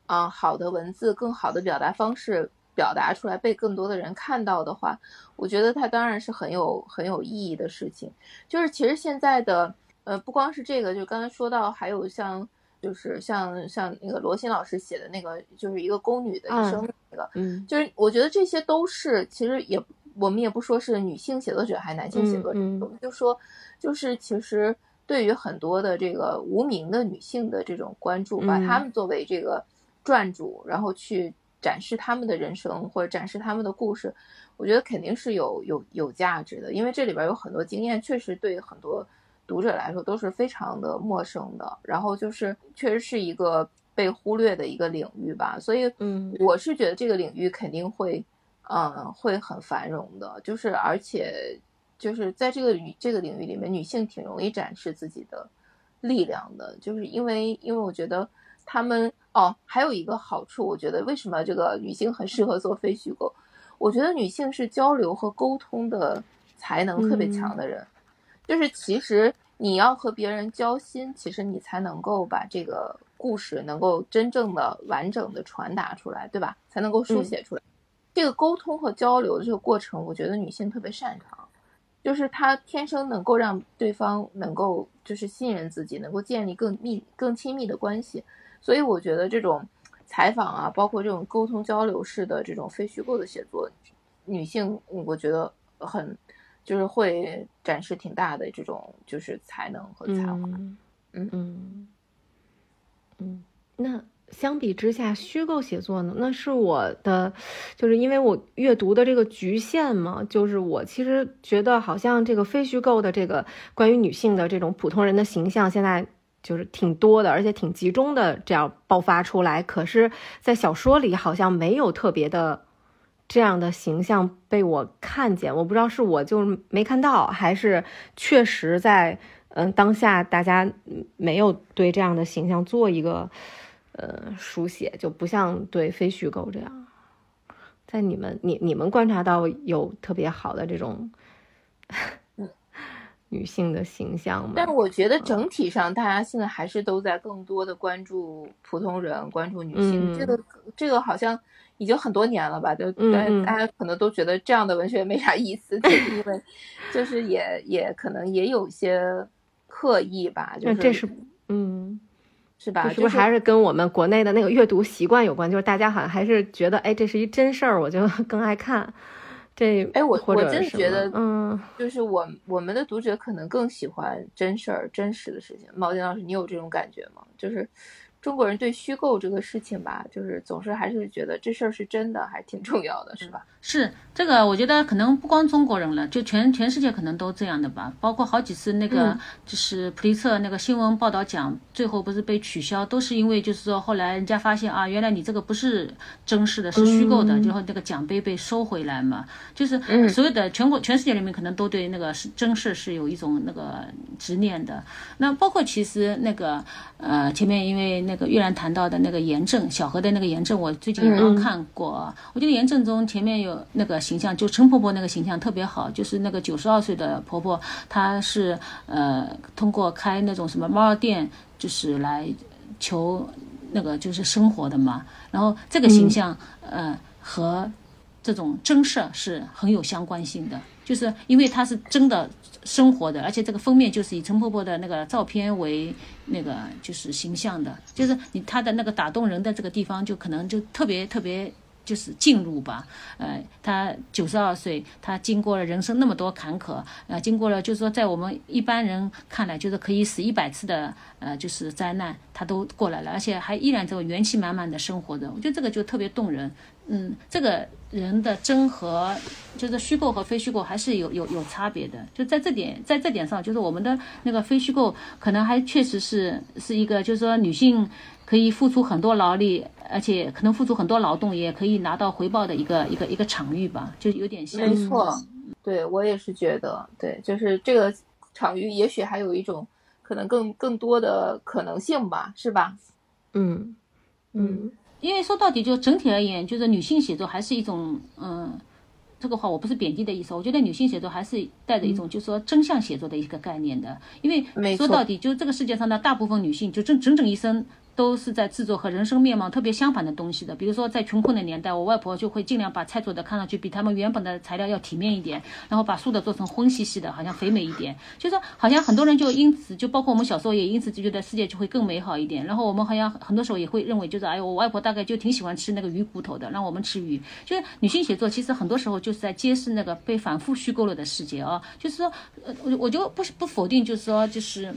啊好的文字、更好的表达方式表达出来，被更多的人看到的话，我觉得它当然是很有很有意义的事情。就是其实现在的，呃，不光是这个，就刚才说到，还有像就是像像那个罗欣老师写的那个，就是一个宫女的一生那个，嗯，就是我觉得这些都是其实也我们也不说是女性写作者还是男性写作者，我们就说就是其实。对于很多的这个无名的女性的这种关注，把她们作为这个撰主，然后去展示她们的人生或者展示她们的故事，我觉得肯定是有有有价值的，因为这里边有很多经验，确实对很多读者来说都是非常的陌生的，然后就是确实是一个被忽略的一个领域吧，所以，嗯，我是觉得这个领域肯定会，嗯，会很繁荣的，就是而且。就是在这个领这个领域里面，女性挺容易展示自己的力量的，就是因为因为我觉得她们哦，还有一个好处，我觉得为什么这个女性很适合做非虚构？我觉得女性是交流和沟通的才能特别强的人，就是其实你要和别人交心，其实你才能够把这个故事能够真正的完整的传达出来，对吧？才能够书写出来。这个沟通和交流的这个过程，我觉得女性特别擅长，就是他天生能够让对方能够就是信任自己，能够建立更密、更亲密的关系。所以我觉得这种采访啊，包括这种沟通交流式的这种非虚构的写作，女性我觉得很就是会展示挺大的这种就是才能和才华。嗯嗯嗯，那。相比之下，虚构写作呢？那是我的，就是因为我阅读的这个局限嘛。就是我其实觉得，好像这个非虚构的这个关于女性的这种普通人的形象，现在就是挺多的，而且挺集中的这样爆发出来。可是，在小说里好像没有特别的这样的形象被我看见。我不知道是我就没看到，还是确实在嗯当下大家没有对这样的形象做一个。呃，书写就不像对非虚构这样，在你们你你们观察到有特别好的这种女性的形象吗？但我觉得整体上大家现在还是都在更多的关注普通人，关注女性。这个这个好像已经很多年了吧？就大大家可能都觉得这样的文学没啥意思，就是因为就是也也可能也有些刻意吧。就是这是嗯。是吧？是不是还是跟我们国内的那个阅读习惯有关？就是大家好像还是觉得，哎，这是一真事儿，我就 更爱看。这哎，我我真的觉得，嗯，就是我我们的读者可能更喜欢真事儿、真实的事情。毛尖老师，你有这种感觉吗？就是。中国人对虚构这个事情吧，就是总是还是觉得这事儿是真的，还挺重要的，是吧？是这个，我觉得可能不光中国人了，就全全世界可能都这样的吧。包括好几次那个就是普利策那个新闻报道奖，最后不是被取消，都是因为就是说后来人家发现啊，原来你这个不是真实的，是虚构的，然后那个奖杯被收回来嘛。就是所有的全国全世界人民可能都对那个是真事是有一种那个执念的。那包括其实那个呃前面因为那。那个玉兰谈到的那个炎症，小何的那个炎症，我最近刚看过。我觉得炎症中前面有那个形象，就陈婆婆那个形象特别好，就是那个九十二岁的婆婆，她是呃通过开那种什么猫药店，就是来求那个就是生活的嘛。然后这个形象呃和这种真事是很有相关性的，就是因为她是真的。生活的，而且这个封面就是以陈婆婆的那个照片为那个就是形象的，就是你她的那个打动人的这个地方，就可能就特别特别就是进入吧。呃，她九十二岁，她经过了人生那么多坎坷，呃，经过了就是说在我们一般人看来就是可以死一百次的呃就是灾难，她都过来了，而且还依然这种元气满满的生活着。我觉得这个就特别动人。嗯，这个人的真和就是虚构和非虚构还是有有有差别的。就在这点，在这点上，就是我们的那个非虚构可能还确实是是一个，就是说女性可以付出很多劳力，而且可能付出很多劳动也可以拿到回报的一个一个一个场域吧，就有点像。没错，对我也是觉得，对，就是这个场域也许还有一种可能更更多的可能性吧，是吧？嗯嗯。因为说到底，就整体而言，就是女性写作还是一种，嗯，这个话我不是贬低的意思。我觉得女性写作还是带着一种，就是说真相写作的一个概念的。因为说到底，就这个世界上的大部分女性，就整整整一生。都是在制作和人生面貌特别相反的东西的。比如说，在穷困的年代，我外婆就会尽量把菜做的看上去比他们原本的材料要体面一点，然后把素的做成荤兮兮的，好像肥美一点。就是说，好像很多人就因此，就包括我们小时候也因此就觉得世界就会更美好一点。然后我们好像很多时候也会认为，就是哎，我外婆大概就挺喜欢吃那个鱼骨头的，让我们吃鱼。就是女性写作其实很多时候就是在揭示那个被反复虚构了的世界啊。就是说，呃，我我就不不否定，就是说，就是。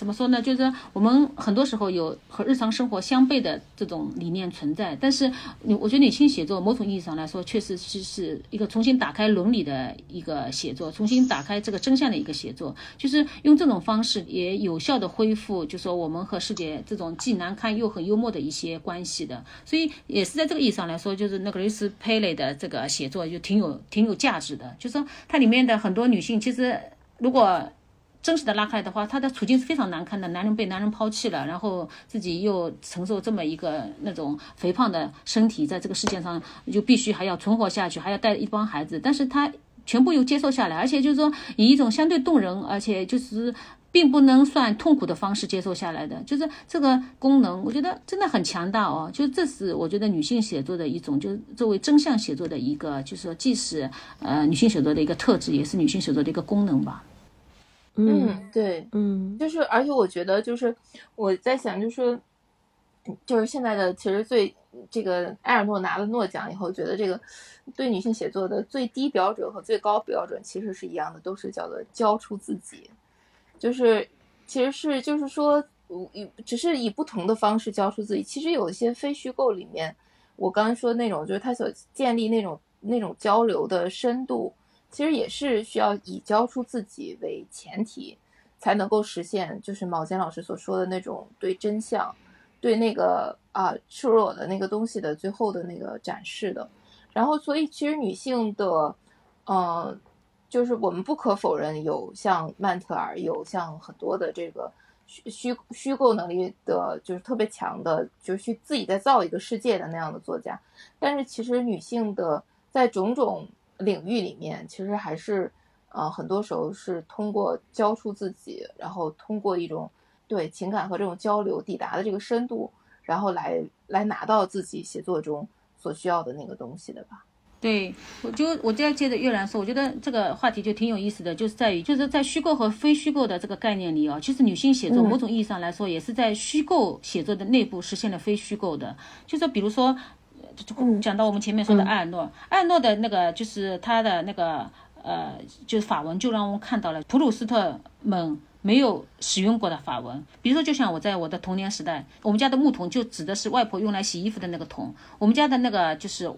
怎么说呢？就是我们很多时候有和日常生活相悖的这种理念存在，但是你我觉得女性写作某种意义上来说，确实是是一个重新打开伦理的一个写作，重新打开这个真相的一个写作，就是用这种方式也有效的恢复，就说我们和世界这种既难堪又很幽默的一些关系的。所以也是在这个意义上来说，就是那个雷斯佩雷的这个写作就挺有挺有价值的，就是说它里面的很多女性其实如果。真实的拉开的话，她的处境是非常难堪的。男人被男人抛弃了，然后自己又承受这么一个那种肥胖的身体，在这个世界上就必须还要存活下去，还要带一帮孩子。但是她全部又接受下来，而且就是说以一种相对动人，而且就是并不能算痛苦的方式接受下来的，就是这个功能，我觉得真的很强大哦。就这是我觉得女性写作的一种，就是作为真相写作的一个，就是说既是呃女性写作的一个特质，也是女性写作的一个功能吧。嗯，对，嗯，就是而且我觉得就是我在想，就是就是现在的其实最这个埃尔诺拿了诺奖以后，觉得这个对女性写作的最低标准和最高标准其实是一样的，都是叫做交出自己。就是其实是就是说，以只是以不同的方式交出自己。其实有一些非虚构里面，我刚刚说那种，就是他所建立那种那种交流的深度，其实也是需要以交出自己为前提，才能够实现。就是毛尖老师所说的那种对真相，对那个啊赤裸的那个东西的最后的那个展示的。然后，所以其实女性的，嗯。就是我们不可否认，有像曼特尔，有像很多的这个虚虚虚构能力的，就是特别强的，就是去自己再造一个世界的那样的作家。但是其实女性的在种种领域里面，其实还是呃很多时候是通过交出自己，然后通过一种对情感和这种交流抵达的这个深度，然后来来拿到自己写作中所需要的那个东西的吧。对，我就我再接着月兰说，我觉得这个话题就挺有意思的，就是在于就是在虚构和非虚构的这个概念里啊，其实女性写作某种意义上来说，也是在虚构写作的内部实现了非虚构的。就是比如说，讲到我们前面说的艾尔诺，艾尔诺的那个就是他的那个呃，就是法文，就让我们看到了普鲁斯特们没有使用过的法文。比如说，就像我在我的童年时代，我们家的木桶就指的是外婆用来洗衣服的那个桶，我们家的那个就是。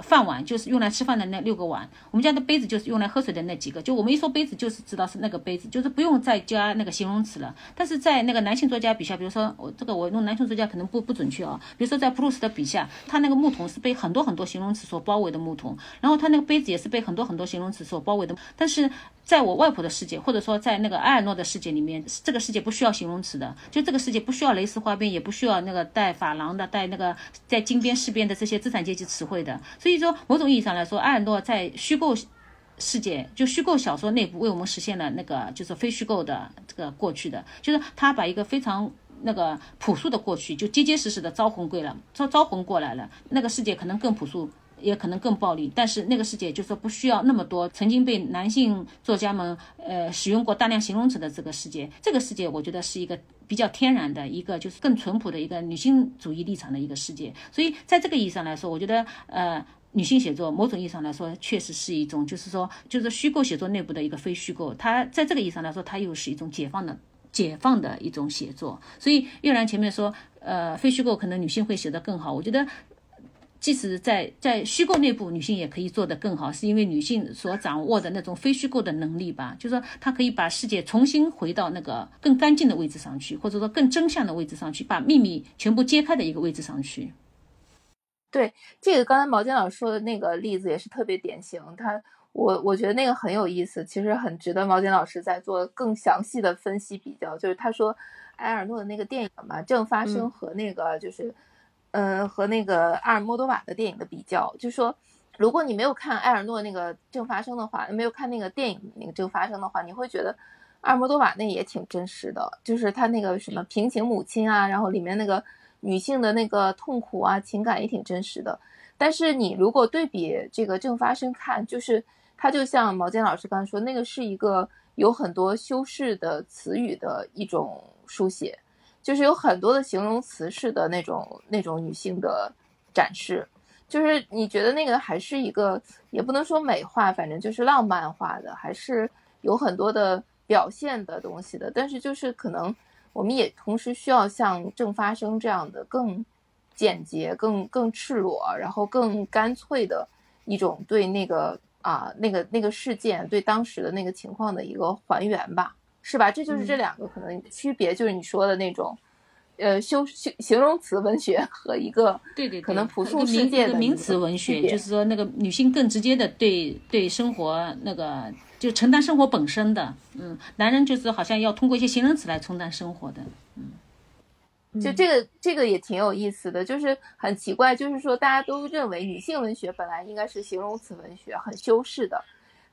饭碗就是用来吃饭的那六个碗，我们家的杯子就是用来喝水的那几个。就我们一说杯子，就是知道是那个杯子，就是不用再加那个形容词了。但是在那个男性作家笔下，比如说我这个我用男性作家可能不不准确啊。比如说在普鲁斯特笔下，他那个木桶是被很多很多形容词所包围的木桶，然后他那个杯子也是被很多很多形容词所包围的。但是在我外婆的世界，或者说在那个埃尔诺的世界里面，这个世界不需要形容词的，就这个世界不需要蕾丝花边，也不需要那个带珐琅的、带那个在金边饰边的这些资产阶级词汇的。所以说，某种意义上来说，埃尔诺在虚构世界，就虚构小说内部为我们实现了那个就是非虚构的这个过去的，就是他把一个非常那个朴素的过去，就结结实实的招魂归了，招招魂过来了。那个世界可能更朴素，也可能更暴力，但是那个世界就是说不需要那么多曾经被男性作家们呃使用过大量形容词的这个世界。这个世界，我觉得是一个比较天然的一个，就是更淳朴的一个女性主义立场的一个世界。所以在这个意义上来说，我觉得呃。女性写作，某种意义上来说，确实是一种，就是说，就是虚构写作内部的一个非虚构。它在这个意义上来说，它又是一种解放的、解放的一种写作。所以，月兰前面说，呃，非虚构可能女性会写得更好。我觉得，即使在在虚构内部，女性也可以做得更好，是因为女性所掌握的那种非虚构的能力吧。就是说，她可以把世界重新回到那个更干净的位置上去，或者说更真相的位置上去，把秘密全部揭开的一个位置上去。对这个，刚才毛尖老师说的那个例子也是特别典型。他，我我觉得那个很有意思，其实很值得毛尖老师在做更详细的分析比较。就是他说，埃尔诺的那个电影嘛，正发生和那个就是，嗯，和那个阿尔莫多瓦的电影的比较，就说如果你没有看埃尔诺那个正发生的话，没有看那个电影那个正发生的话，你会觉得阿尔莫多瓦那也挺真实的，就是他那个什么平行母亲啊，然后里面那个。女性的那个痛苦啊，情感也挺真实的。但是你如果对比这个正发生看，就是它就像毛尖老师刚才说，那个是一个有很多修饰的词语的一种书写，就是有很多的形容词式的那种那种女性的展示。就是你觉得那个还是一个，也不能说美化，反正就是浪漫化的，还是有很多的表现的东西的。但是就是可能。我们也同时需要像正发生这样的更简洁、更更赤裸，然后更干脆的一种对那个啊那个那个事件对当时的那个情况的一个还原吧，是吧？这就是这两个可能区别，就是你说的那种，呃，修形形容词文学 和一个对对可能朴素世界的名词文学，就是说那个女性更直接的对对生活那个。就承担生活本身的，嗯，男人就是好像要通过一些形容词来承担生活的，嗯，就这个这个也挺有意思的，就是很奇怪，就是说大家都认为女性文学本来应该是形容词文学，很修饰的，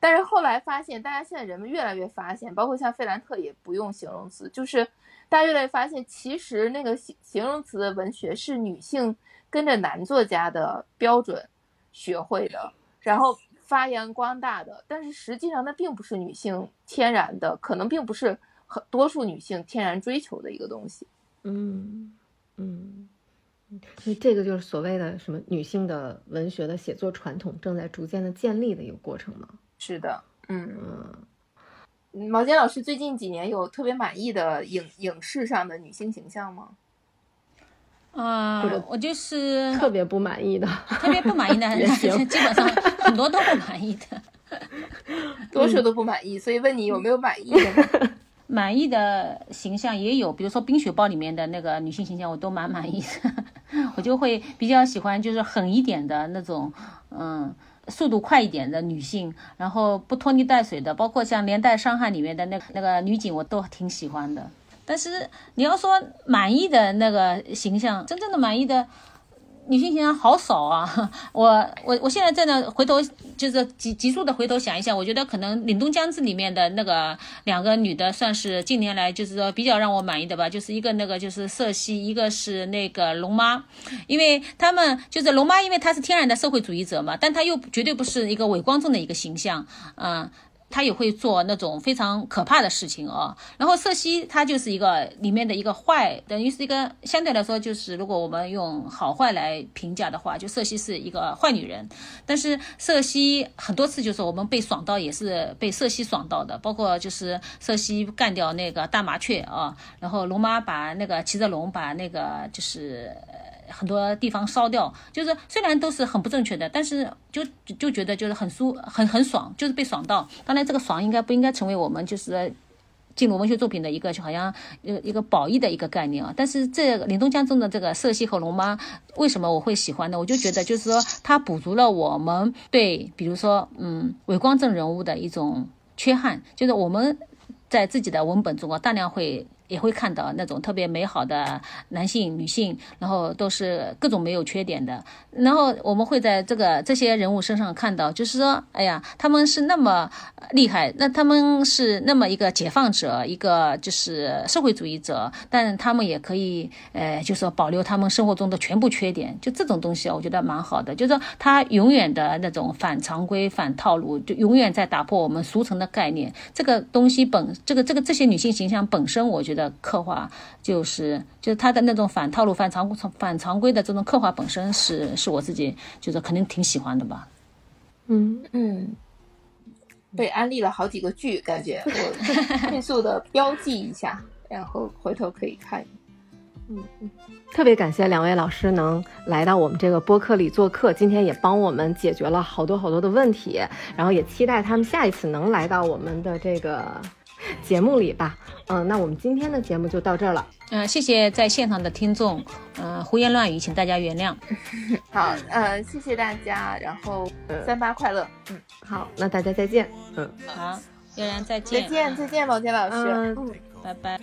但是后来发现，大家现在人们越来越发现，包括像费兰特也不用形容词，就是大家越来越发现，其实那个形形容词的文学是女性跟着男作家的标准学会的，然后发扬光大的。但是实际上，那并不是女性天然的，可能并不是很多数女性天然追求的一个东西。嗯嗯。所以这个就是所谓的什么女性的文学的写作传统正在逐渐的建立的一个过程吗？是的，嗯嗯。毛尖老师最近几年有特别满意的影影视上的女性形象吗？啊，我就是特别不满意的，特别不满意的 基本上很多都不满意的，多数都不满意。所以问你有没有满意的？满意的形象也有，比如说《冰雪暴》里面的那个女性形象，我都蛮满意的。我就会比较喜欢就是狠一点的那种，嗯，速度快一点的女性，然后不拖泥带水的，包括像《连带伤害》里面的那那个女警，我都挺喜欢的。但是你要说满意的那个形象，真正的满意的。女性形象好少啊！我我我现在在那回头就是急急速的回头想一想，我觉得可能《凛冬将至》里面的那个两个女的算是近年来就是说比较让我满意的吧，就是一个那个就是瑟西，一个是那个龙妈，因为他们就是龙妈，因为她是天然的社会主义者嘛，但她又绝对不是一个伪光正的一个形象，嗯。他也会做那种非常可怕的事情哦。然后瑟西她就是一个里面的一个坏，等于是一个相对来说就是如果我们用好坏来评价的话，就瑟西是一个坏女人。但是瑟西很多次就是我们被爽到，也是被瑟西爽到的，包括就是瑟西干掉那个大麻雀啊，然后龙妈把那个骑着龙把那个就是。很多地方烧掉，就是虽然都是很不正确的，但是就就觉得就是很舒很很爽，就是被爽到。当然，这个爽应该不应该成为我们就是进入文学作品的一个就好像一个一个褒义的一个概念啊。但是这凛冬江中的这个色西和龙妈，为什么我会喜欢呢？我就觉得就是说它补足了我们对比如说嗯伪光正人物的一种缺憾，就是我们在自己的文本中啊大量会。也会看到那种特别美好的男性、女性，然后都是各种没有缺点的。然后我们会在这个这些人物身上看到，就是说，哎呀，他们是那么厉害，那他们是那么一个解放者，一个就是社会主义者，但他们也可以，呃，就是说保留他们生活中的全部缺点。就这种东西，我觉得蛮好的。就是说，他永远的那种反常规、反套路，就永远在打破我们俗成的概念。这个东西本，这个这个这些女性形象本身，我觉得。刻画就是就是他的那种反套路、反常反常规的这种刻画本身是是我自己就是肯定挺喜欢的吧。嗯嗯，被安利了好几个剧，感觉我迅 速的标记一下，然后回头可以看。嗯嗯，特别感谢两位老师能来到我们这个播客里做客，今天也帮我们解决了好多好多的问题，然后也期待他们下一次能来到我们的这个。节目里吧，嗯，那我们今天的节目就到这儿了。嗯，谢谢在现场的听众，嗯，胡言乱语，请大家原谅。好，呃，谢谢大家，然后三八快乐。嗯，好，那大家再见。嗯，好，悠然再见。再见，再见，毛杰老师。嗯，拜拜。